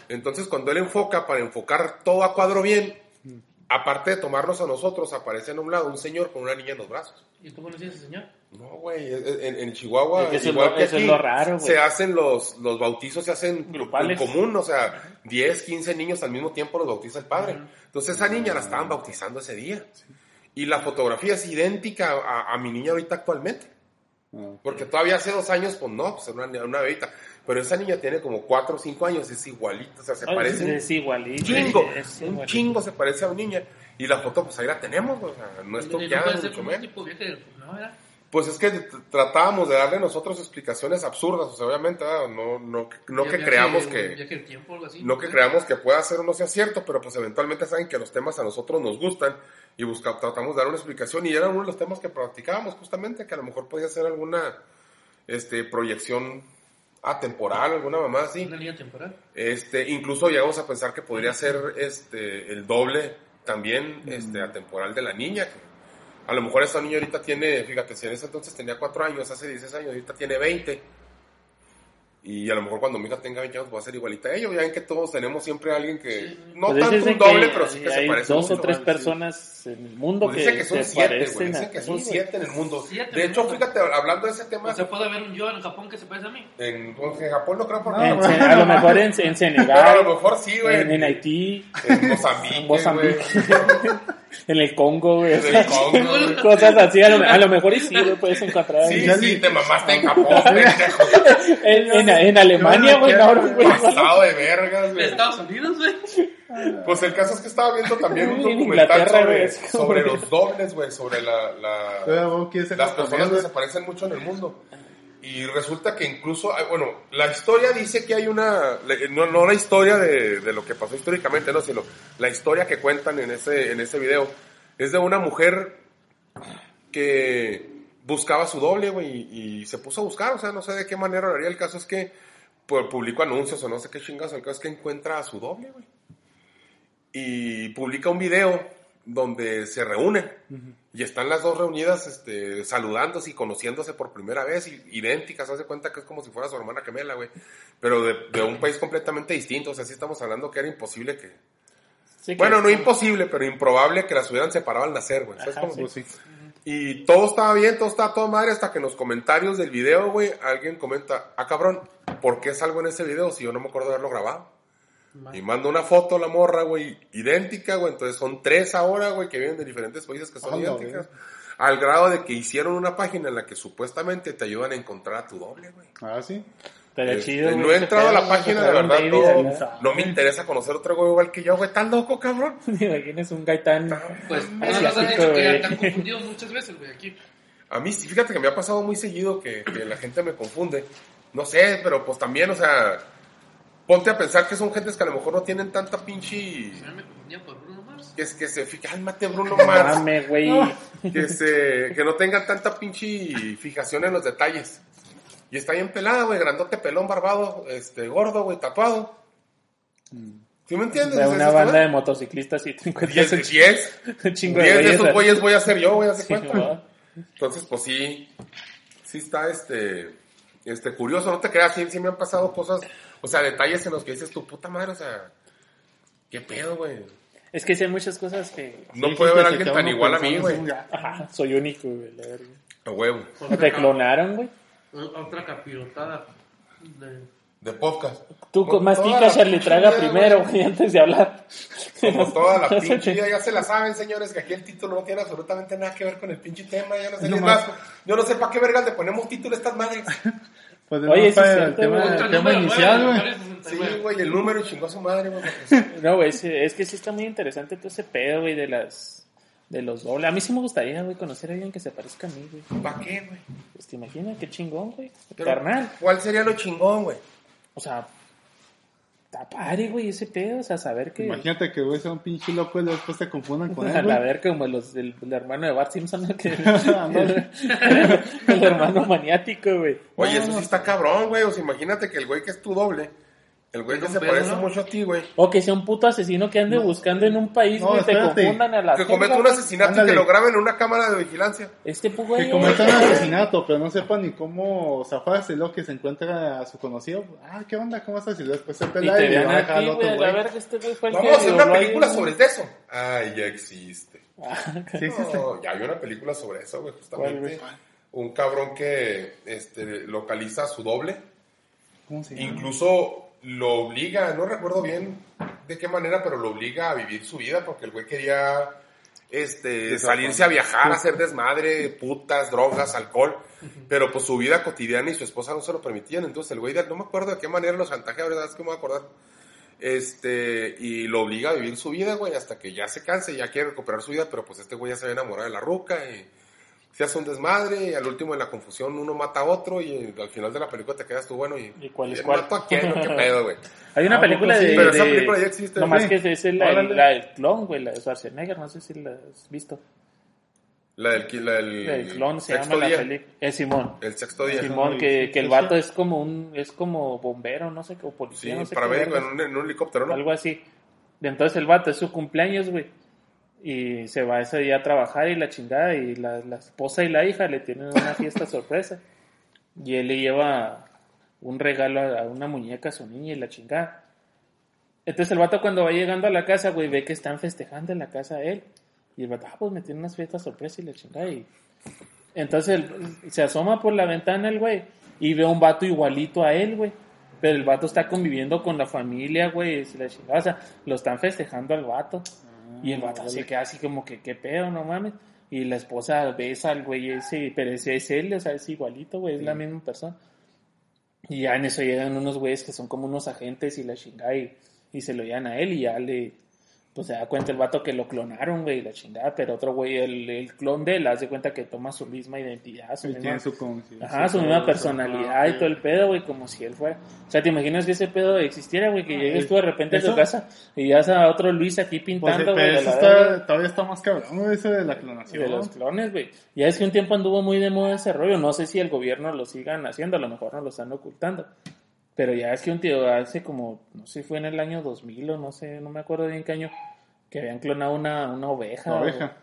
Entonces, cuando él enfoca para enfocar todo a cuadro bien, aparte de tomarnos a nosotros, aparece en un lado un señor con una niña en los brazos. ¿Y tú conocías a ese señor? No, güey, en, en Chihuahua, Es que eso es igual lo- que eso es aquí, lo raro, güey. se hacen los, los bautizos, se hacen Grupales. en común, o sea, 10, 15 niños al mismo tiempo los bautiza el padre. Entonces esa niña la estaban bautizando ese día. Y la fotografía es idéntica a, a mi niña ahorita actualmente. Ah, Porque todavía hace dos años, pues no, pues era una, una bebita. Pero esa niña tiene como 4 o 5 años, es igualita, o sea, se Ay, parece un es igualito. chingo, es un igualito. chingo se parece a una niña. Y la foto, pues ahí la tenemos, o sea, no es toqueada, mucho menos. tipo viaje del... No, ¿verdad? Pues es que tratábamos de darle nosotros explicaciones absurdas, o sea, obviamente, ¿verdad? no, no, no que creamos que, no que creamos que pueda ser o no sea cierto, pero pues eventualmente saben que los temas a nosotros nos gustan y busca, tratamos de dar una explicación y era uno de los temas que practicábamos justamente, que a lo mejor podía ser alguna este, proyección atemporal, alguna mamá así. Una línea temporal. Este, incluso llegamos a pensar que podría ser este, el doble también este, atemporal de la niña. que a lo mejor esa niña ahorita tiene, fíjate, si en ese entonces tenía 4 años, hace 16 años, ahorita tiene 20. Y a lo mejor cuando mi hija tenga 20 años va a ser igualita a ella. Ya ven que todos tenemos siempre a alguien que, no Pues tanto un doble, pero sí que se parece dos o tres Sí. personas en el mundo Pues que, dicen que son se siete, güey. parecen Dicen a que son siete en el mundo. Siete De hecho, mundo. fíjate, hablando de ese tema, O sea, puede haber un yo en Japón que se parece a mí. en, pues, en Japón no creo porque En Se- a lo mejor en, en Pero a Senegal, lo mejor sí, güey. en, en Haití, En Mozambique, en Mozambique, güey. En el Congo, güey. En el Congo, güey. Cosas así, a lo, a lo mejor y sí, güey, puedes encontrar. Sí, en, sí, te mamaste en Japón, pendejo. en, en Alemania, güey, no, güey. Pasado de vergas, güey. Estados Unidos, güey. Pues el caso es que estaba viendo también un En documental sobre, sobre los dobles, güey, sobre la, la- ser las personas que güey. se parecen mucho en el mundo. Y resulta que incluso, hay- bueno, la historia dice que hay una, no, no la historia de, de lo que pasó históricamente, no, sino la historia que cuentan en ese, en ese video. Es de una mujer que buscaba su doble, güey, y, y se puso a buscar, o sea, no sé de qué manera lo haría. El caso es que pues, publicó anuncios o no sé qué chingados, el caso es que encuentra a su doble, güey. Y publica un video donde se reúnen y están las dos reunidas este, saludándose y conociéndose por primera vez, y, idénticas, haz de cuenta que es como si fuera su hermana gemela, güey. Pero de, de un país completamente distinto, o sea, sí estamos hablando que era imposible que... Sí, que- Bueno, no imposible, pero improbable que las hubieran separado al nacer, güey. ¿Sabes Ajá, cómo? Pues sí. Y todo estaba bien, todo estaba todo madre, hasta que en los comentarios del video, güey, alguien comenta, ah, cabrón, ¿por qué salgo en ese video si yo no me acuerdo de haberlo grabado? Y manda una foto a la morra, güey, idéntica, güey, entonces son tres ahora, güey, que viven de diferentes países que son Ah, no, idénticas. Al grado de que hicieron una página en la que supuestamente te ayudan a encontrar a tu doble, güey. Ah, sí. Pero Este, chido, no he entrado a la página, de verdad, no, no me interesa conocer otro güey igual que yo, güey, ¿estás loco, cabrón? ¿Te imaginas un gaitán? Pues no nos han dicho que te han confundido muchas veces, güey, aquí. A mí, sí, fíjate que me ha pasado muy seguido que, que la gente me confunde. No sé, pero pues también, o sea, ponte a pensar que son gentes que a lo mejor no tienen tanta pinche... Por Bruno Mars. Que, es- que se fija, cálmate Bruno Mars. Mame, güey. que, se, que no tengan tanta pinche fijación en los detalles. Y está bien pelada, güey, grandote, pelón, barbado, este, gordo, güey, tatuado. ¿Sí me entiendes? De una banda de "Ah, motociclistas y te Diez, encuentras un de diez, un chingo de diez de güeyes esos güeyes voy a ser yo, güey, hace Sí, cuenta. Entonces, pues sí, sí está este, este curioso, no te creas, sí, sí me han pasado cosas, o sea, detalles en los que dices tu puta madre, o sea, qué pedo, güey. Es que sí hay muchas cosas que... No sí, puede haber alguien tan igual a mí, güey. Ajá, soy único, güey, la. A huevo, ¿O te clonaron, güey? Otra capirotada. De... de podcast. Tú con más toda tica, la Charlie, traga primero, güey. antes de hablar. Como toda la pinche vida, ya se la saben, señores, que aquí el título no tiene absolutamente nada que ver con el pinche tema, ya no sé, No más, yo no sé para qué vergas le ponemos título a estas madres. Pues Oye, Oye, sí es el tema, el tema número inicial, güey. Sí, 69. güey, el número chingó a su madre, güey. No, güey, sí, es que sí está muy interesante todo ese pedo, güey, de las... de los dobles. A mí sí me gustaría, güey, conocer a alguien que se parezca a mí, güey. ¿Para qué, güey? Pues te imaginas, qué chingón, güey. Carnal. ¿Cuál sería lo chingón, güey? O sea, está padre, güey, ese pedo. O sea, saber que. Imagínate que güey sea un pinche loco y después te confundan con A él, la güey. ver como los el hermano de Bart Simpson, ¿no? que Ándale. el hermano maniático, güey. Oye, No, eso sí está cabrón, güey. O sea, imagínate que el güey que es tu doble, el güey que se parece ¿no? mucho a ti, güey, O que sea un puto asesino que ande buscando en un país, No, güey, te confundan a la que cometa un asesinato y que lo graben en una cámara de vigilancia. Este pues, güey. Que cometa un asesinato, pero no sepa ni cómo zafarse, lo que se encuentra a su conocido. Ah, ¿qué onda? ¿Cómo estás? Y después se Y pelea te y, le vean va a dejar al otro güey, este güey fue el Vamos que a hacer una película sobre eso. Ay, ya existe. Sí, existe. No, ya hay una película sobre eso, güey, ¿Cuál, justamente. güey? Un cabrón que este, localiza a su doble. ¿Cómo se llama? Incluso lo obliga, no recuerdo bien de qué manera, pero lo obliga a vivir su vida porque el güey quería este, salirse a viajar, a hacer desmadre, putas, drogas, alcohol, pero pues su vida cotidiana y su esposa no se lo permitían. Entonces el güey, no me acuerdo de qué manera lo chantajea, ¿verdad? Es que me voy a acordar. Este, y lo obliga a vivir su vida, güey, hasta que ya se canse, ya quiere recuperar su vida, pero pues este güey ya se había enamorado de la ruca y se hace un desmadre y al último en la confusión uno mata a otro y al final de la película te quedas tú, bueno, y, ¿Y cuál es ¿quién cuál? mató a quién? ¿Qué pedo, güey? Hay una Ah, película sí, de. pero esa película ya existe, No más güey. que es la, Órale. la del clon, güey, la de Schwarzenegger. No sé si la has visto. La del, la del La clon se sexto llama la día. película. Es Simón. El sexto día. Simón, que, que el vato es como un. Es como bombero, no sé, o Sí, policía, no sé. para qué ver en un, en un helicóptero, ¿no? algo así. Entonces el vato es su cumpleaños, güey. Y se va ese día a trabajar y la chingada. Y la, la esposa y la hija le tienen una fiesta sorpresa. Y él le lleva un regalo a, una muñeca a su niña y la chingada. Entonces el vato cuando va llegando a la casa, güey, ve que están festejando en la casa él. Y el vato, ah, pues me tiene unas fiestas sorpresa y la chingada. Y entonces se asoma por la ventana el güey y ve un vato igualito a él, güey. Pero el vato está conviviendo con la familia, güey. y la chingada, O sea, lo están festejando al vato. Y el vato se queda así como que, ¿qué pedo, no mames? Y la esposa besa al güey ese, pero ese es él, o sea, es igualito, güey, es la misma persona. Y ya en eso llegan unos güeyes que son como unos agentes y la chingada y, y se lo llevan a él y ya le, pues se da cuenta el vato que lo clonaron, güey, la chingada, pero otro güey, el, el clon de él, hace cuenta que toma su misma identidad, su misma, tiene su conciencia. ajá, su misma personalidad y todo el pedo, güey, como si él fuera. O sea, ¿te imaginas que ese pedo existiera, güey, que llegues tú de repente a tu Eso- casa y ya a otro Luis aquí Pues, pintando, güey, eso verga? todavía está más cabrón, eso de la clonación. de los clones, güey. Ya es que un tiempo anduvo muy de moda ese rollo. No sé si el gobierno lo sigan haciendo, a lo mejor no lo están ocultando. Pero ya es que un tío hace como, no sé, fue en el año 2000 o no sé, no me acuerdo bien qué año, que habían clonado una, una oveja. O- oveja.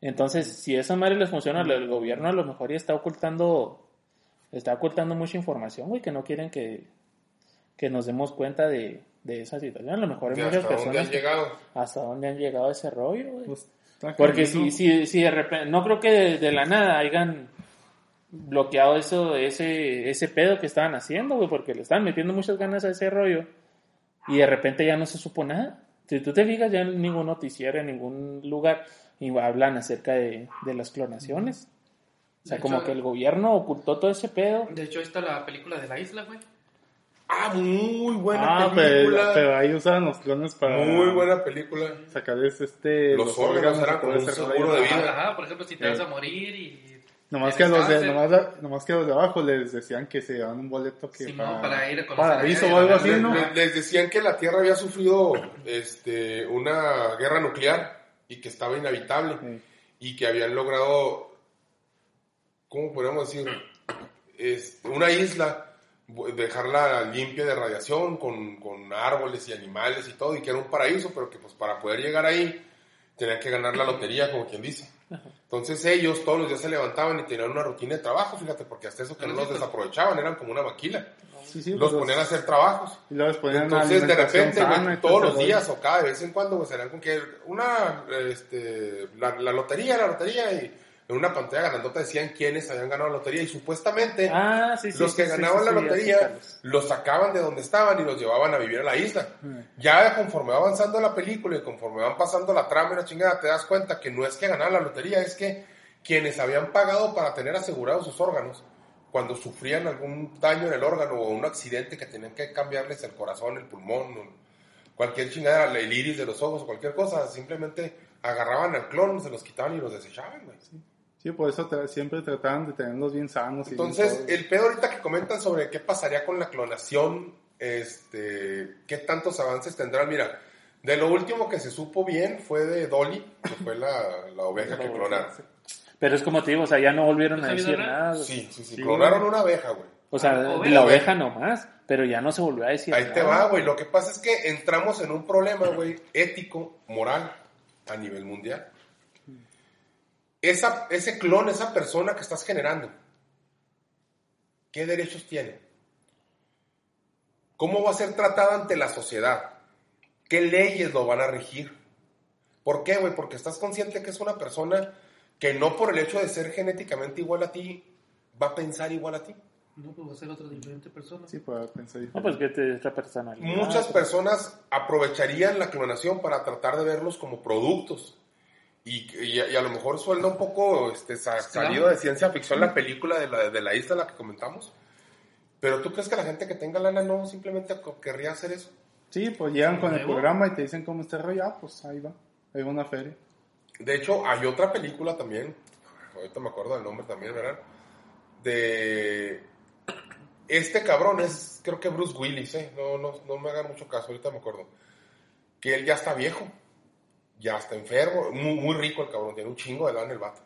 Entonces, si esa madre les funciona, el gobierno a lo mejor ya está ocultando, está ocultando mucha información, güey, que no quieren que, que nos demos cuenta de, de esa situación. A lo mejor hay muchas hasta dónde personas han que- llegado. hasta dónde han llegado ese rollo, güey. Pues, Porque si, si, si de repente, no creo que de, de la nada hayan bloqueado eso, ese, ese pedo que estaban haciendo, güey, porque le estaban metiendo muchas ganas a ese rollo y de repente ya no se supo nada. Si tú te fijas, ya en ningún noticiero, en ningún lugar, y hablan acerca de, de las clonaciones. O sea, De como hecho- que el gobierno ocultó todo ese pedo. De hecho, ahí está la película de la isla, güey. Ah, muy buena Ah, pero, película. pero ahí usaban los clones para Muy buena película. sacarles este, Los órganos como todo un ese seguro de vida. Ajá, por ejemplo, si te vas a morir y... Nomás que, los de, nomás, a- nomás que los de abajo les decían que se llevaban un boleto que Simón, para, para ir a paraíso o algo así, Les, ¿no? les- les decían que la Tierra había sufrido este, una guerra nuclear y que estaba inhabitable Sí. y que habían logrado, ¿cómo podríamos decir? Este, una isla, dejarla limpia de radiación con, con árboles y animales y todo, y que era un paraíso, pero que pues para poder llegar ahí tenían que ganar la lotería, como quien dice. Entonces ellos todos los días se levantaban y tenían una rutina de trabajo, fíjate, porque hasta eso que no los desaprovechaban, eran como una maquila. Sí, sí, Los pues, ponían a hacer trabajos. Y les ponían Entonces, de repente, sana todos los días o cada vez en cuando, pues serán con que una, este, la, la lotería, la lotería, y en una pantalla grandota decían quiénes habían ganado la lotería, y supuestamente Ah, sí, sí. los que sí, ganaban la lotería los sacaban de donde estaban y los llevaban a vivir a la isla. Mm. Ya conforme va avanzando la película y conforme van pasando la trama y la chingada, te das cuenta que no es que ganaran la lotería, es que quienes habían pagado para tener asegurados sus órganos, cuando sufrían algún daño en el órgano o un accidente que tenían que cambiarles el corazón, el pulmón, cualquier chingada, el iris de los ojos o cualquier cosa, simplemente agarraban al clon, se los quitaban y los desechaban, güey. Sí, por eso tra- siempre trataban de tenerlos bien sanos. y bien Entonces, todos. el pedo ahorita que comentan sobre qué pasaría con la clonación, este, qué tantos avances tendrán, mira, de lo último que se supo bien fue de Dolly, que fue la, la oveja que clonaron. Pero es como te digo, o sea, ya no volvieron a ¿Es decir nada. güey. Sí, sí, sí, Sí, clonaron una abeja, güey. O sea, Ah, de oveja, la oveja nomás, pero ya no se volvió a decir Ahí nada. te va, güey. Lo que pasa es que entramos en un problema, güey, ético, moral, a nivel mundial. Esa, ese clon, esa persona que estás generando, ¿qué derechos tiene? ¿Cómo va a ser tratada ante la sociedad? ¿Qué leyes lo van a regir? ¿Por qué, güey? Porque estás consciente que es una persona que no por el hecho de ser genéticamente igual a ti, va a pensar igual a ti. No, pues va a ser otra diferente persona. Sí, para pensar No, pues que te otra personalidad. Muchas personas aprovecharían la clonación para tratar de verlos como productos. Y, y- y a lo mejor suena un poco este, sa- salido de ciencia ficción la película de la, de la isla la que comentamos. Pero ¿tú crees que la gente que tenga lana no simplemente querría hacer eso? Sí, pues llegan con el programa y te dicen cómo está el rollo. Ah, pues ahí va. Ahí va una feria. De hecho, hay otra película también, ahorita me acuerdo del nombre también, ¿verdad? De... Este cabrón es, creo que Bruce Willis, ¿eh? No, no, no me hagan mucho caso, ahorita me acuerdo. Que él ya está viejo, ya está enfermo, muy, muy rico el cabrón, tiene un chingo de lana el vato.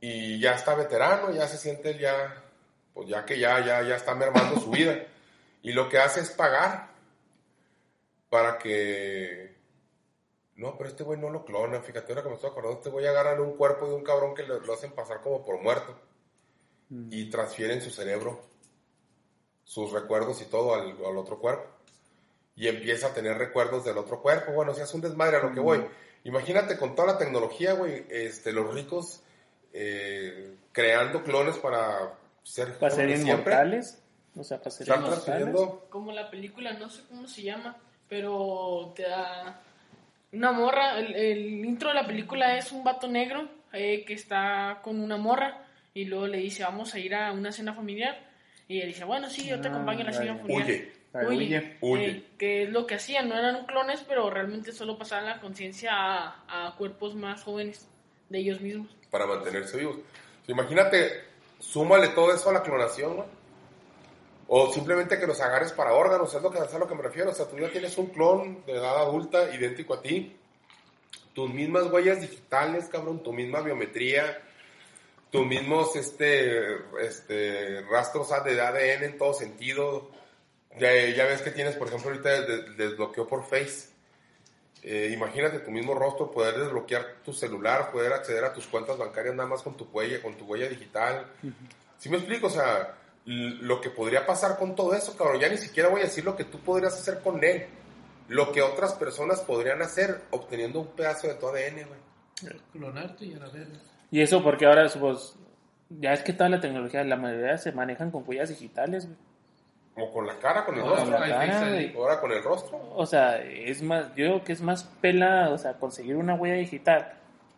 Y ya está veterano, ya se siente ya, pues ya que ya, ya, ya está mermando su vida. Y lo que hace es pagar para que no, pero este güey no lo clona, fíjate, ahora que me estoy acordando, este güey agarran un cuerpo de un cabrón que lo, lo hacen pasar como por muerto y transfieren su cerebro, sus recuerdos y todo al, al otro cuerpo. Y empieza a tener recuerdos del otro cuerpo. Bueno, si es un desmadre a lo que voy. Imagínate con toda la tecnología, güey, este, los ricos eh, creando clones para ser, Para ser inmortales. O sea, para ser inmortales. como la película, no sé cómo se llama, pero te da una morra. El, el intro de la película es un vato negro eh, que está con una morra y luego le dice, vamos a ir a una cena familiar. Y ella dice, bueno, sí, yo te Ah, acompaño a la cena familiar. Huye. Huye. Huye. eh, que es lo que hacían, no eran clones, pero realmente solo pasaban la conciencia a, a cuerpos más jóvenes de ellos mismos. para mantenerse vivos. Imagínate, súmale todo eso a la clonación, güey. O simplemente que los agarres para órganos, es lo que, es a lo que me refiero. O sea, tú ya tienes un clon de edad adulta idéntico a ti. Tus mismas huellas digitales, cabrón, tu misma biometría, tus mismos este, este, rastros de ADN en todo sentido. Ya, ya ves que tienes, por ejemplo, ahorita des- desbloqueo por Face. Eh, imagínate tu mismo rostro, poder desbloquear tu celular, poder acceder a tus cuentas bancarias nada más con tu huella, con tu huella digital. ¿Sí me explico? O sea, lo que podría pasar con todo eso, cabrón, ya ni siquiera voy a decir lo que tú podrías hacer con él. Lo que otras personas podrían hacer obteniendo un pedazo de tu ADN, güey. Clonarte y a la verga. Y eso porque ahora, pues, ya es que toda la tecnología, la mayoría se manejan con huellas digitales, güey. Como con la cara, con el O Con rostro. la cara. Ahora con el rostro. O sea, es más, yo digo que es más pela, o sea, conseguir una huella digital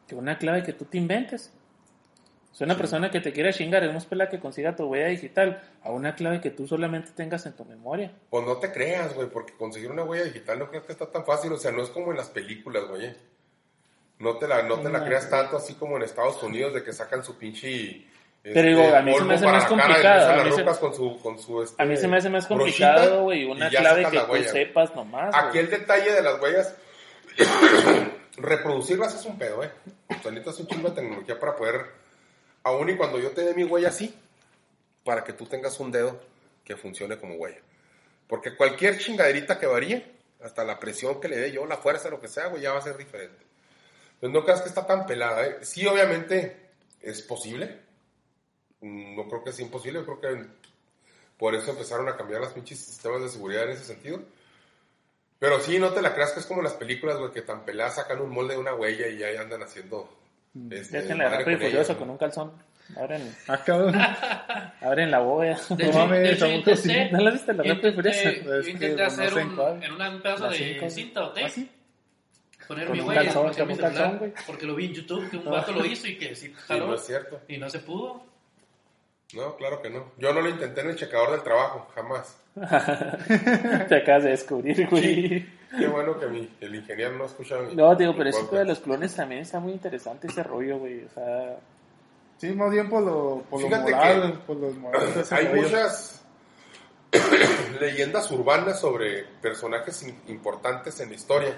que una clave que tú te inventes. O sea, una persona que te quiera chingar es más pela que consiga tu huella digital a una clave que tú solamente tengas en tu memoria. Pues no te creas, güey, porque conseguir una huella digital no creo que está tan fácil. O sea, no es como en las películas, güey. No te la, no te la creas tanto así como en Estados Unidos de que sacan su pinche... Pero digo, a mí se me hace más cara complicado, a mí se- con su, con su, este, A mí se me hace más complicado, güey, una clave que tú sepas nomás. Aquí güey. el detalle de las huellas, reproducirlas es un pedo, ¿eh? O sea, necesitas un chingo de tecnología para poder, aún y cuando yo te dé mi huella así, para que tú tengas un dedo que funcione como huella. Porque cualquier chingaderita que varíe, hasta la presión que le dé yo, la fuerza, lo que sea, güey, ya va a ser diferente. Entonces no creas que está tan pelada, ¿eh? Sí, obviamente es posible. Mm, No creo que sea imposible, yo creo que por eso empezaron a cambiar las pinches sistemas de seguridad en ese sentido. Pero sí, no te la creas que es como las películas, güey, que tan peladas sacan un molde de una huella y ahí andan haciendo. Este, Déjenle rápido y con furioso con un calzón. Abren, Ah, abren la bóveda. No mames, tampoco ¿No la viste, la Rápido y Yo intenté hacer un, en un pedazo de cinco. cinta o tape, ¿Ah, poner mi huella porque lo vi en YouTube, que un vato lo hizo y que sí Sí, jaló, no es cierto. y no se pudo. No, claro que no. Yo no lo intenté en el checador del trabajo, jamás. Te acabas de descubrir, güey. Qué bueno que mi, el ingeniero no escucha mi. No, digo, mi pero pedo de los clones también está muy interesante ese rollo, güey. O sea, Sí, más bien por lo, por lo moral, por los morales Hay rollo. muchas leyendas urbanas sobre personajes importantes en la historia.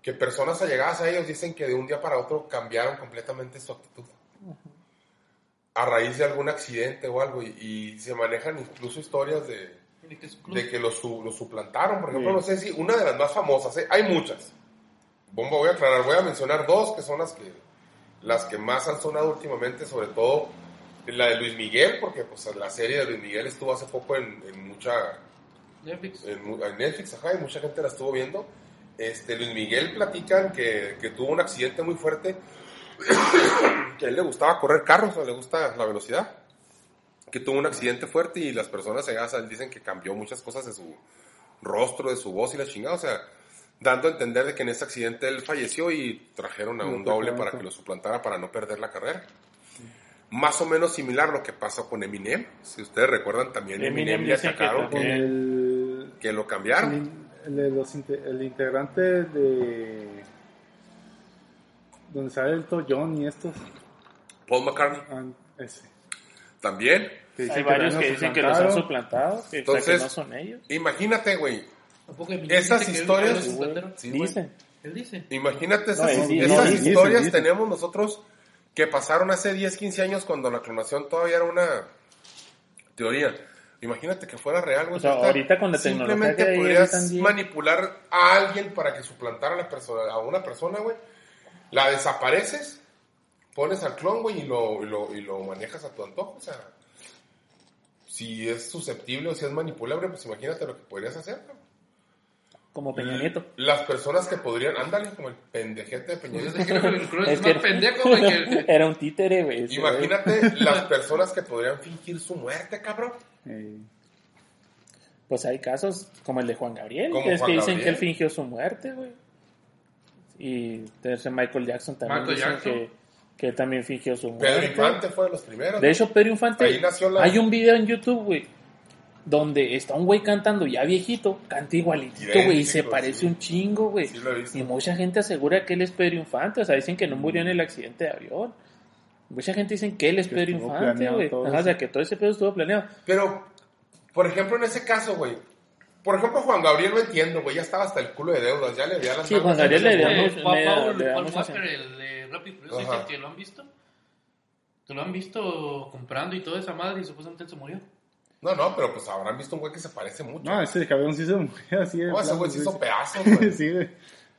Que personas allegadas a ellos dicen que de un día para otro cambiaron completamente su actitud. A raíz de algún accidente o algo. Y, y se manejan incluso historias de, de que los, su- los suplantaron. Por ejemplo, Sí. no sé si una de las más famosas, ¿eh? hay muchas. Bomba, voy a aclarar, voy a mencionar dos que son las que, las que más han sonado últimamente, sobre todo la de Luis Miguel, porque pues la serie de Luis Miguel estuvo hace poco en, en mucha Netflix. en, Netflix, ajá, y mucha gente la estuvo viendo. Este, Luis Miguel platican que, que tuvo un accidente muy fuerte, que a él le gustaba correr carros, o le gusta la velocidad, que tuvo un accidente fuerte y las personas cegadas a él dicen que cambió muchas cosas de su rostro, de su voz y la chingada, o sea, dando a entender de que en ese accidente él falleció y trajeron a un doble para que lo suplantara para no perder la carrera. Más o menos similar lo que pasó con Eminem. Si ustedes recuerdan, también Eminem, Eminem le dicen que atacaron Con que, el, que lo cambiaron. el integrante de. Donde sale el John y estos. Paul McCartney ah, ese. también. Que hay que varios que los dicen que los han suplantado, que, o sea, que Entonces- no son ellos. Imagínate, güey. Esas que historias- él. Sí. Dicen. Él dice. Imagínate esas, No, esas no, dicen, historias dicen. tenemos nosotros que pasaron hace 10, 15 años cuando la clonación todavía era una teoría. Imagínate que fuera real, güey. O sea, ahorita con la tecnología Simplemente que podrías manipular a alguien para que suplantara a, la persona, a una persona, güey. La desapareces, pones al clon, güey, y lo, y, lo, y lo manejas a tu antojo. O sea, si es susceptible o si es manipulable, pues imagínate lo que podrías hacer, güey. Como Peña Nieto. Las personas que podrían, ándale, como el pendejete de Peña Nieto. Es que más pendejo, güey, que... era un títere, güey. Imagínate las personas que podrían fingir su muerte, cabrón. Eh, Pues hay casos como el de Juan Gabriel, es Juan que dicen Gabriel. que él fingió su muerte, güey. Y ese Michael Jackson también Michael dicen Jackson. que, que él también fingió su Pedro muerte. Infante fue de los primeros. De hecho, Pedro Infante, Ahí nació la- hay un video en YouTube, güey, donde está un güey cantando ya viejito, canta igualitito, güey, y se parece sí. un chingo, güey. Sí y mucha gente asegura que él es Pedro Infante, o sea, dicen que no murió en el accidente de avión. Mucha gente dice que él es Que Pedro Infante, güey. O sea, que todo ese pedo estuvo planeado. Pero, por ejemplo, en ese caso, güey. Por ejemplo, Juan Gabriel lo entiendo, güey. Ya estaba hasta el culo de deudas. Ya le había las Sí, Juan Gabriel le le- Paul, Walker, el de Rapid Furious, lo han visto. Que lo han visto comprando y toda esa madre y supuestamente él se murió. No, no, pero pues habrán visto un güey que se parece mucho. no, ese cabrón sí se murió así. No, ese güey se sí. hizo pedazos, güey. sí, güey.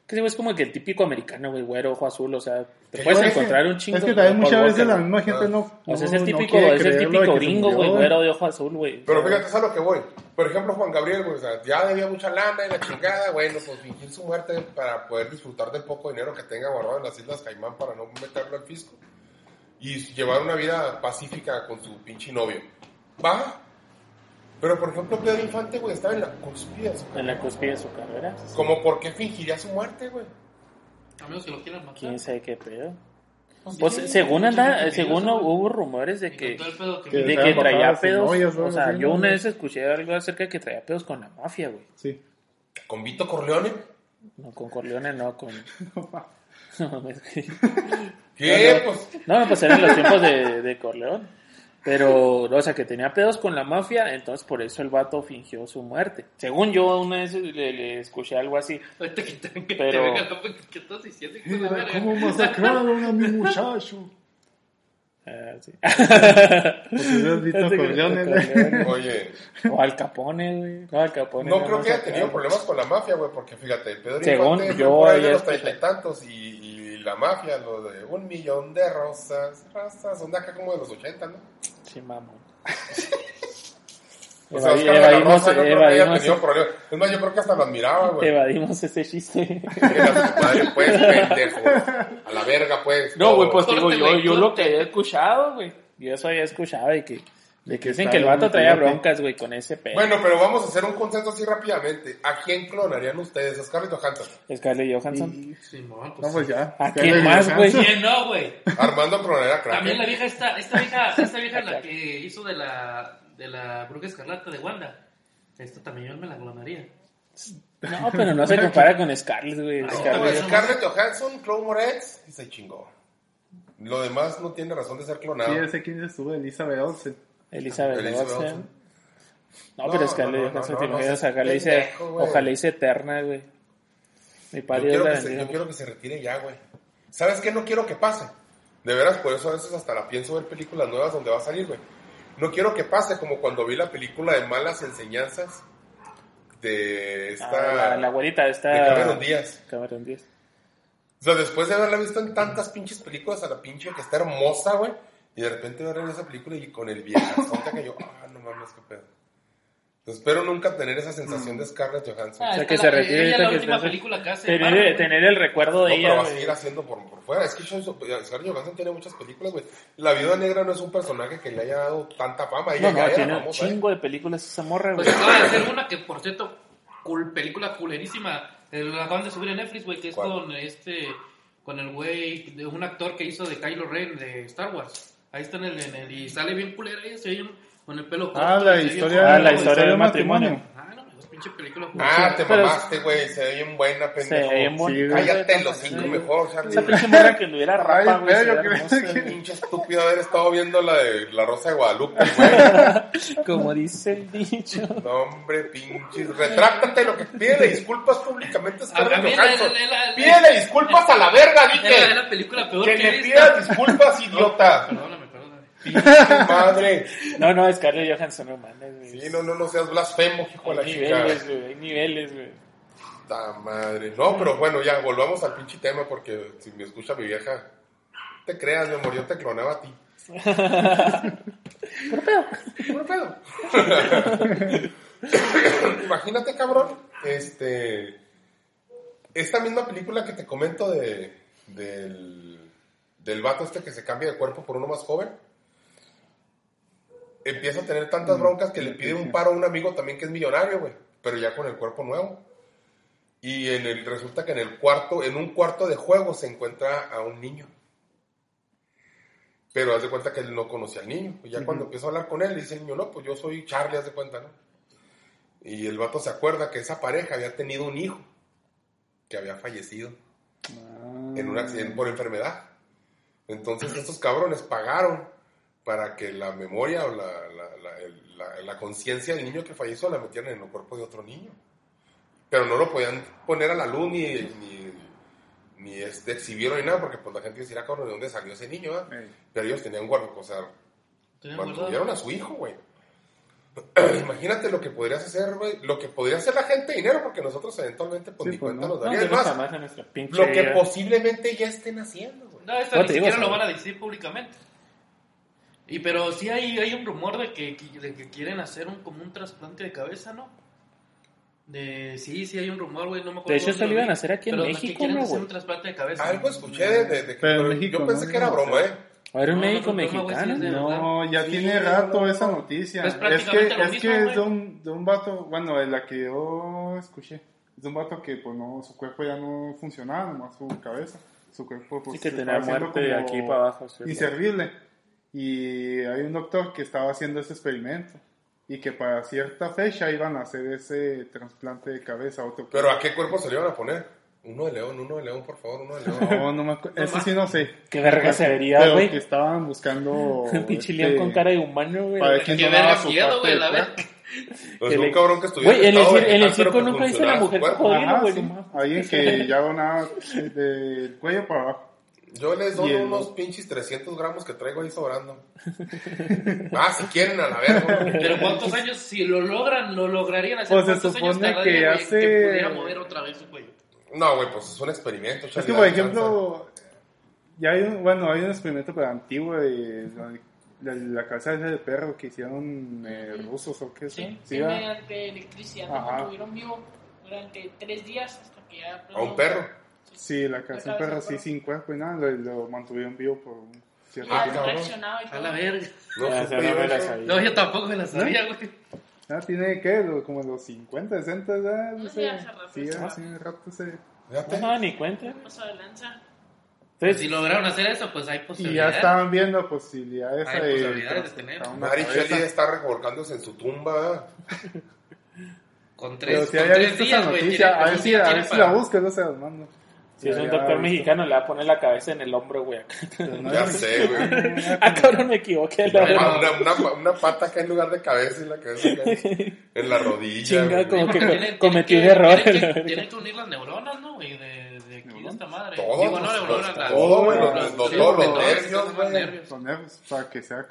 Que es como que el típico americano, güey, güero, ojo azul, o sea, te Que puedes encontrar un chingo. Es que también muchas veces la misma gente Ah. no. O sea, es no- el no típico, es el típico gringo, güey, güero de ojo azul, güey. Pero fíjate, es a lo que voy. Por ejemplo, Juan Gabriel, güey, o sea, ya debía mucha lana y la chingada, bueno, pues fingir su muerte para poder disfrutar del poco dinero que tenga guardado en las Islas Caimán para no meterlo al fisco. Y llevar una vida pacífica con su pinche novio. Va. Pero, por ejemplo, Pedro Infante, güey, estaba en la cúspide de su En la cúspide de su carrera. Como, ¿por qué fingiría su muerte, güey? A menos que lo quieran matar. ¿Quién sabe qué pedo? Sí, Pues sí, según anda, según hubo rumores de que, de que traía pedos. novias o sea, yo ¿no? una vez escuché algo acerca de que traía pedos con la mafia, güey. Sí. Con Vito Corleone. No con Corleone, no con. No, mames, güey. ¿Qué? Pues, No, pues eran los tiempos de, de Corleón. Pero, o sea, que tenía pedos con la mafia, entonces por eso el vato fingió su muerte. Según yo, una vez le, le escuché algo así. Ahorita que te, que Pero- te venga la ¿qué estás diciendo? Mira cómo masacraron a mi muchacho. ah, sí. Oye, O Al Capone, güey. No, Al Capone. no creo que haya tenido problemas con la mafia, güey, porque fíjate, Pedro Según Infante yo fue por ahí de los treinta y tantos y, y la mafia, lo de un millón de rosas, rosas, son de acá como de los ochenta, ¿no? Sí, mamón. O sea, evadimos, Rosa no creo que haya evadimos, tenido problemas. Es más, yo creo que hasta lo admiraba, güey. evadimos ese chiste. Madre, pues, pendejo. A la verga, pues. No, güey, pues digo, yo, yo lo que había escuchado, güey. Yo eso había escuchado de que, de que dicen que el vato traía broncas, güey, con ese pedo. Bueno, pero vamos a hacer un consenso así rápidamente. ¿A quién clonarían ustedes? ¿A Scarlett Johansson? Scarlett Johansson. Y- Simón, No, pues ya. ¿A quién más, güey? ¿Quién no, güey? Armando clonaría a También la vieja esta, esta vieja, esta vieja la que hizo de la, de la bruja escarlata de Wanda. Esta también yo me la clonaría. No, pero no se compara con Scarlett, güey. No, Scarlett- Scarlett Johansson, Chloe Moretz y se chingó. Lo demás no tiene razón de ser clonado. Sí, ese quién estuvo, Elizabeth Olsen. Elizabeth Elizabeth Olsen. Olsen. No, No, pero no, Scarlett no, Johansson no, te imaginas, ojalá hice, pendejo, güey. ojalá hice eterna, güey. Mi Yo padre quiero, la que se, yo quiero que se retire ya, güey. ¿Sabes qué? No quiero que pase. De veras, por eso a veces hasta la pienso ver películas nuevas donde va a salir, güey. No quiero que pase como cuando vi la película de Malas Enseñanzas de esta... Ah, la, la abuelita de Cameron Díaz. Cameron Díaz. O sea, después de haberla visto en tantas pinches películas a la pinche que está hermosa, güey. Y de repente verla en esa película y con el viejazote que yo, ah, no mames, qué pedo. Entonces, espero nunca tener esa sensación de Scarlett Johansson. Ah, sea, esta que la- se retire ahorita la que última esté- película que hace. Tener, Marvel, tener el recuerdo No, de pero ella, va a seguir haciendo por, por fuera. Es que Scarlett Johansson tiene muchas películas, güey. La Viuda Negra no es un personaje que le haya dado tanta fama. Ella No, no, tiene un ¿eh? chingo de películas esa morra, güey. Pues acaba de hacer una que, por cierto, cool, película culerísima. eh, La acaban de subir en Netflix, güey, que es ¿Cuál? con este. Con el güey, de un actor que hizo de Kylo Ren de Star Wars. Ahí está en el. En el y sale bien culera ella, se ve bien- con el pelo corto. Ah, y la se historia, Ah, la historia del matrimonio. Ah, no, es pinche película. Ah, te Pero- mamaste, güey. Se ve bien buena, Se pendejo. ve bien bonita. Cállate los cinco Sí. mejor. Esa pinche morra que anduviera rapa, güey. se yo creo que-. Pinche estúpido haber estado viendo la de La Rosa de Guadalupe, güey. Como dice el dicho. No, hombre, pinches. Retráctate lo que pídele disculpas públicamente a Scarlett Johansson. Pídele disculpas a la verga, dije. la película peor Que le pidas disculpas, idiota. Perdóname. Pinche madre. No, no, Scarlett Johansson, no mames. Sí, no, no, no seas blasfemo, hijo de la chica. niveles, güey. Hay niveles, güey. Ta madre. No, pero bueno, ya, volvamos al pinche tema porque si me escucha mi vieja, te creas, mi amor, yo te clonaba a ti. ¿Por pedo? ¿Por pedo? Imagínate, cabrón, este... Esta misma película que te comento de, del, del vato este que se cambia de cuerpo por uno más joven, empieza a tener tantas broncas que le pide un paro a un amigo también que es millonario, güey, pero ya con el cuerpo nuevo. Y en el, resulta que en el cuarto, en un cuarto de juego se encuentra a un niño. Pero haz de cuenta que él no conocía al niño. Y ya cuando empieza a hablar con él, le dice el niño, no, pues yo soy Charlie, haz de cuenta, ¿no? Y el vato se acuerda que esa pareja había tenido un hijo que había fallecido en un accidente por enfermedad. Entonces estos cabrones pagaron para que la memoria o la, la, la- la- la conciencia del niño que falleció la metieran en el cuerpo de otro niño. Pero no lo podían poner a la luz ni, ni, ni este, exhibirlo ni nada, porque pues la gente decía, cabrón, ¿de dónde salió ese niño? ah?" Ey. Pero ellos tenían guardo, o sea, mantuvieron a su hijo, güey. Imagínate lo que podrías hacer, güey. Lo que podría hacer la gente de dinero, porque nosotros eventualmente, pues Sí, ni pues, cuenta no. nos No, daría. Es más, pinche lo que posiblemente ya estén haciendo, güey. No, esta No, ni te digo, siquiera lo van a decir públicamente. Y pero sí hay, hay un rumor de que, de que quieren hacer un, como un trasplante de cabeza, ¿no? De, sí, sí hay un rumor, güey, no me acuerdo. De hecho, esto lo iban a hacer aquí en Pero México, ¿no, hacer güey? un trasplante de cabeza. Algo escuché de, de- que. Pero en México, yo pensé ¿no? que era broma, ¿eh? A ver, un No, médico no, mexicano. No, ya Sí, tiene rato no, esa no. noticia. Pues es que, lo es, mismo, que es de un, de un vato, bueno, de la que yo escuché. Es de un vato que pues no, su cuerpo ya no funcionaba, nomás su cabeza. Su cuerpo pues Sí, que se tenía muerte como aquí para abajo. sí. Inservible. Y hay un doctor que estaba haciendo ese experimento. Y que para cierta fecha iban a hacer ese trasplante de cabeza a otro Pero ¿a qué cuerpo se le iban a poner? Uno de león, uno de león, por favor, uno de león. No, no me acuerdo. Eso sí no sé. Qué verga se vería, Pero güey. que estaban buscando. Un pinche este, león con cara de humano, güey. Para ver quién donaba su miedo, parte la verga. Pues Que un cabrón que estuviera. Güey, en el, el circo nunca dice la mujer cocodrilo, Ajá, güey. sí. Alguien que ya donaba del cuello para abajo. Yo les doy el- unos pinches 300 gramos que traigo ahí sobrando. ah, si quieren, a la verga. Pero ¿cuántos años, si lo logran, lo lograrían hacer? Pues se ¿Cuántos años supone tardaría, que hace- que pudiera mover otra vez su cuello? No, güey, pues es un experimento. Es que, por ejemplo, ya hay un, bueno, hay un experimento pero antiguo de, de la cabeza de perro que hicieron eh, rusos o qué sé. Sí, Sí, mediante electricidad Ajá. lo mantuvieron vivo durante tres días hasta que ya... A un perro. Sí, la cabeza del perro sí sin cuerpo y nada, lo, lo mantuvieron vivo por un cierto Ah, tiempo. A la verga. No, yo me la eso. sabía. No, yo tampoco me la sabía, güey. Ah, tiene que como los 50, 60 ya, no sé. ya hace rato Sí, hace rato se... No, ni cuenta. De lanza. Entonces, Si lograron hacer eso, pues hay Y ya posibilidades. estaban viendo posibilidades Hay de posibilidades de tener. Mary. Shelley está revolcándose en su tumba. Con Pero tres, si con había tres días, güey. a ver un si, a ver si la buscas, no se las mando. Si es un doctor mexicano, le va a poner la cabeza en el hombro, güey. Ya sé, güey. ah, cabrón, me equivoqué. La Una, una, una, una pata acá en lugar de cabeza y la cabeza acá en la rodilla. Chinga, como que Tienen- cometí un error. Tienen que, unir las neuronas, ¿no? güey? De, de aquí de esta madre. Todo, Digo, no neuronas, las- todo, güey, los- los- los- los- todos los nervios, los güey. nervios. Son nervios para que sea.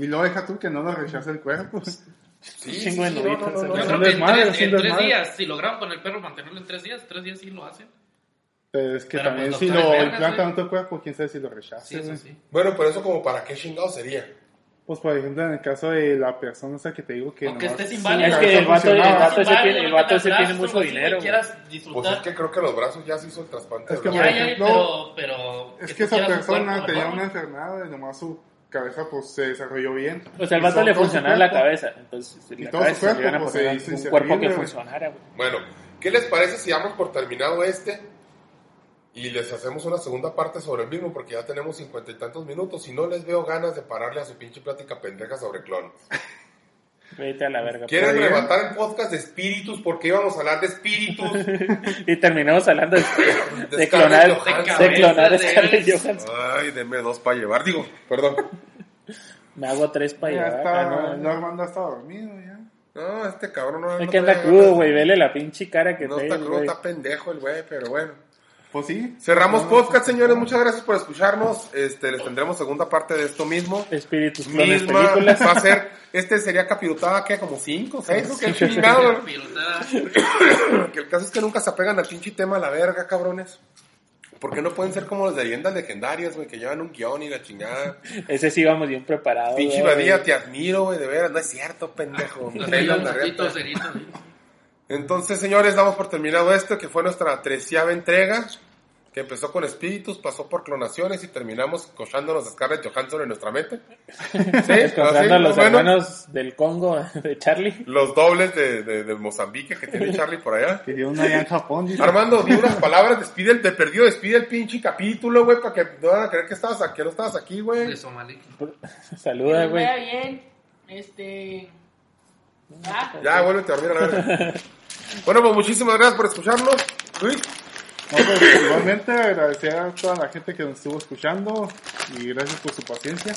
Y lo deja tú que no lo rechace el cuerpo. Sí, Chingo de sí, no, no, no, Yo creo que en tres, en tres días, si lograron con el perro mantenerlo en tres días, tres días sí lo hacen. Pero es que Pero, también pues, si doctores lo vergas, implantan tu cuerpo, quién sabe si lo rechace. Sí, sí. Bueno, pero eso como para qué chingado sería. Pues por ejemplo, en el caso de la persona esa que te digo que. Aunque nomás estés inválido. Es que el vato, el vato ese tiene, el vato ese tiene mucho dinero. Pues es que creo que los brazos ya se hizo el trasplante. Es que ya, ejemplo, pero, pero Es que esa persona cuerpo tenía mejor, una ¿no? enfermedad y nomás su cabeza pues se desarrolló bien. O sea, el vato le funcionaba la cabeza. Entonces, Y la todo su cuerpo, pues, se hizo un cuerpo que funcionara. Bueno, ¿qué les parece si damos por terminado este y les hacemos una segunda parte sobre el mismo? Porque ya tenemos cincuenta y tantos minutos y no les veo ganas de pararle a su pinche plática pendeja sobre clones. Vete a la verga. ¿Quieren levantar el podcast de espíritus? Porque íbamos a hablar de espíritus. Y terminamos hablando de, De de clonar, Johansson. de clonar Scarlett Johansson. Ay, denme dos para llevar. Digo, perdón. Me hago tres para Ya llevar. está, Ah, no. Armando está dormido ya. No, este cabrón no Es no que anda crudo, güey. Vele la pinche cara que No trae está crudo, está pendejo el güey, pero bueno. Pues sí. Cerramos podcast, señores. Muchas gracias por escucharnos. Este, les tendremos segunda parte de esto mismo. Espíritus, Misma, películas. va a ser, este sería capirotada, ¿qué? Como cinco, seis. Qué chingado. Pilotada. que el caso es que nunca se apegan al pinche tema a la verga, cabrones. Porque no pueden ser como las de leyendas legendarias, güey, que llevan un guion y la chingada. Ese sí íbamos bien preparados. Pinche. Badía, te admiro, güey, de veras. No es cierto, pendejo. Me Entonces, señores, damos por terminado esto, que fue nuestra treceava entrega, que empezó con espíritus, pasó por clonaciones y terminamos cochándonos a Scarlett Johansson en nuestra mente. Sí, Encontrando a los bueno, hermanos del Congo de Charlie. Los dobles de, de, de Mozambique que tiene Charlie por allá. Que dio una allá en Japón. dice. Armando, di unas palabras, despide el, te perdió, despide el pinche capítulo, güey, para que no van a creer que estabas aquí, que no estabas aquí, De güey. Somalí. Saluda, Que güey. bien. Este. Ah, Ya, vuélvete a dormir a la verga. Bueno, pues muchísimas gracias por escucharnos. Luis, No, pues, igualmente agradecer a toda la gente que nos estuvo escuchando y gracias por su paciencia.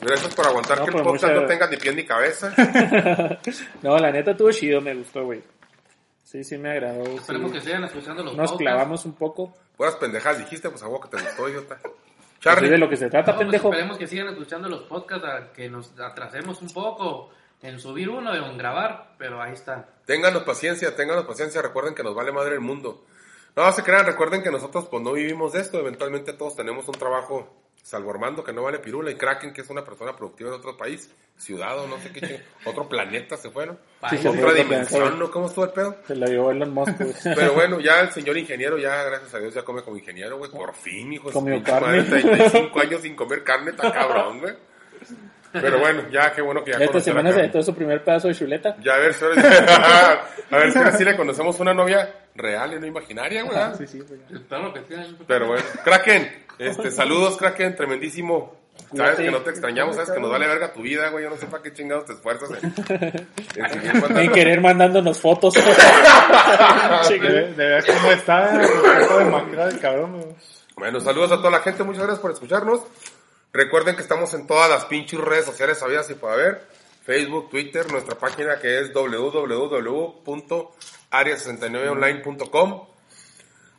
gracias por aguantar No, que el pues, podcast muchas- no tenga ni pie ni cabeza. No, la neta estuvo chido, me gustó, güey. Sí, sí me agradó. sí. Esperemos que sigan escuchando los Nos podcasts. clavamos un poco. Puras pendejadas dijiste, pues a vos que te gustó, idiota. Pues sí, Charlie, de lo que se trata, No, pues pendejo. esperemos que sigan escuchando los podcasts, a que nos atrasemos un poco en subir uno y en grabar, pero ahí están. ténganos paciencia, ténganos paciencia. Recuerden que nos vale madre el mundo. No se crean, recuerden que nosotros pues no vivimos de esto. Eventualmente todos tenemos un trabajo, salvo Armando, que no vale pirula, y Kraken, que es una persona productiva en otro país, ciudad o no sé qué, ching- otro planeta se fueron. País. sí, Otra sí, dimensión, sí. ¿no? ¿Cómo estuvo el pedo? Se lo llevó Elon Musk, güey. Pero bueno, ya el señor ingeniero, ya gracias a Dios, ya come como ingeniero, güey. Por fin, hijo. Comió carne. madre, 35 años sin comer carne, está cabrón, güey. Pero bueno, ya, qué bueno que ya Esta conoció la semana se aventó su primer pedazo de chuleta. Ya, a ver, a ver si ahora sí le conocemos una novia real y no imaginaria, güey. Sí, sí, pues, ya. Sigan. Pero bueno, Kraken, este, saludos, Kraken, tremendísimo. Sabes Cuídate. que no te extrañamos, sabes que nos vale verga tu vida, güey. Yo no sé para qué chingados te esfuerzas en, en seguir mandando- En querer mandándonos fotos. De, de ver cómo está, todo demacrado el cabrón. güey. Bueno, saludos a toda la gente, muchas gracias por escucharnos. Recuerden que estamos en todas las pinches redes sociales sabidas y puede haber. Facebook, Twitter, nuestra página que es www.aria69online.com.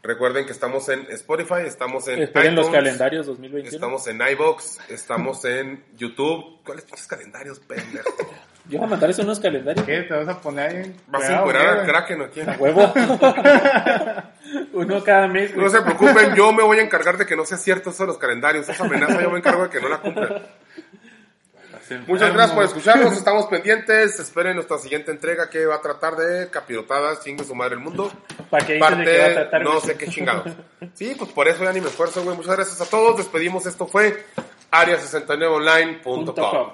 Recuerden que estamos en Spotify, estamos en Esperen los calendarios 2021. Estamos en iBox, estamos en YouTube. ¿Cuáles pinches calendarios, pendejo? Yo voy a mandarles unos calendarios. ¿Qué? ¿Te vas a poner ahí? ¿Vas a encuerar al. Kraken o quién? A huevo. Uno cada mes, güey. No se preocupen, yo me voy a encargar de que no sea cierto eso de los calendarios. Esa amenaza yo me encargo de que no la cumplan. Muchas gracias por escucharnos, estamos pendientes. Esperen nuestra siguiente entrega que va a tratar de capirotadas, chingue su madre el mundo. ¿Para qué de que va a Parte, tratar? no sé qué chingados. Sí, pues por eso ya ni me esfuerzo, güey. Muchas gracias a todos. Despedimos. Esto fue Punto área69online.com. com.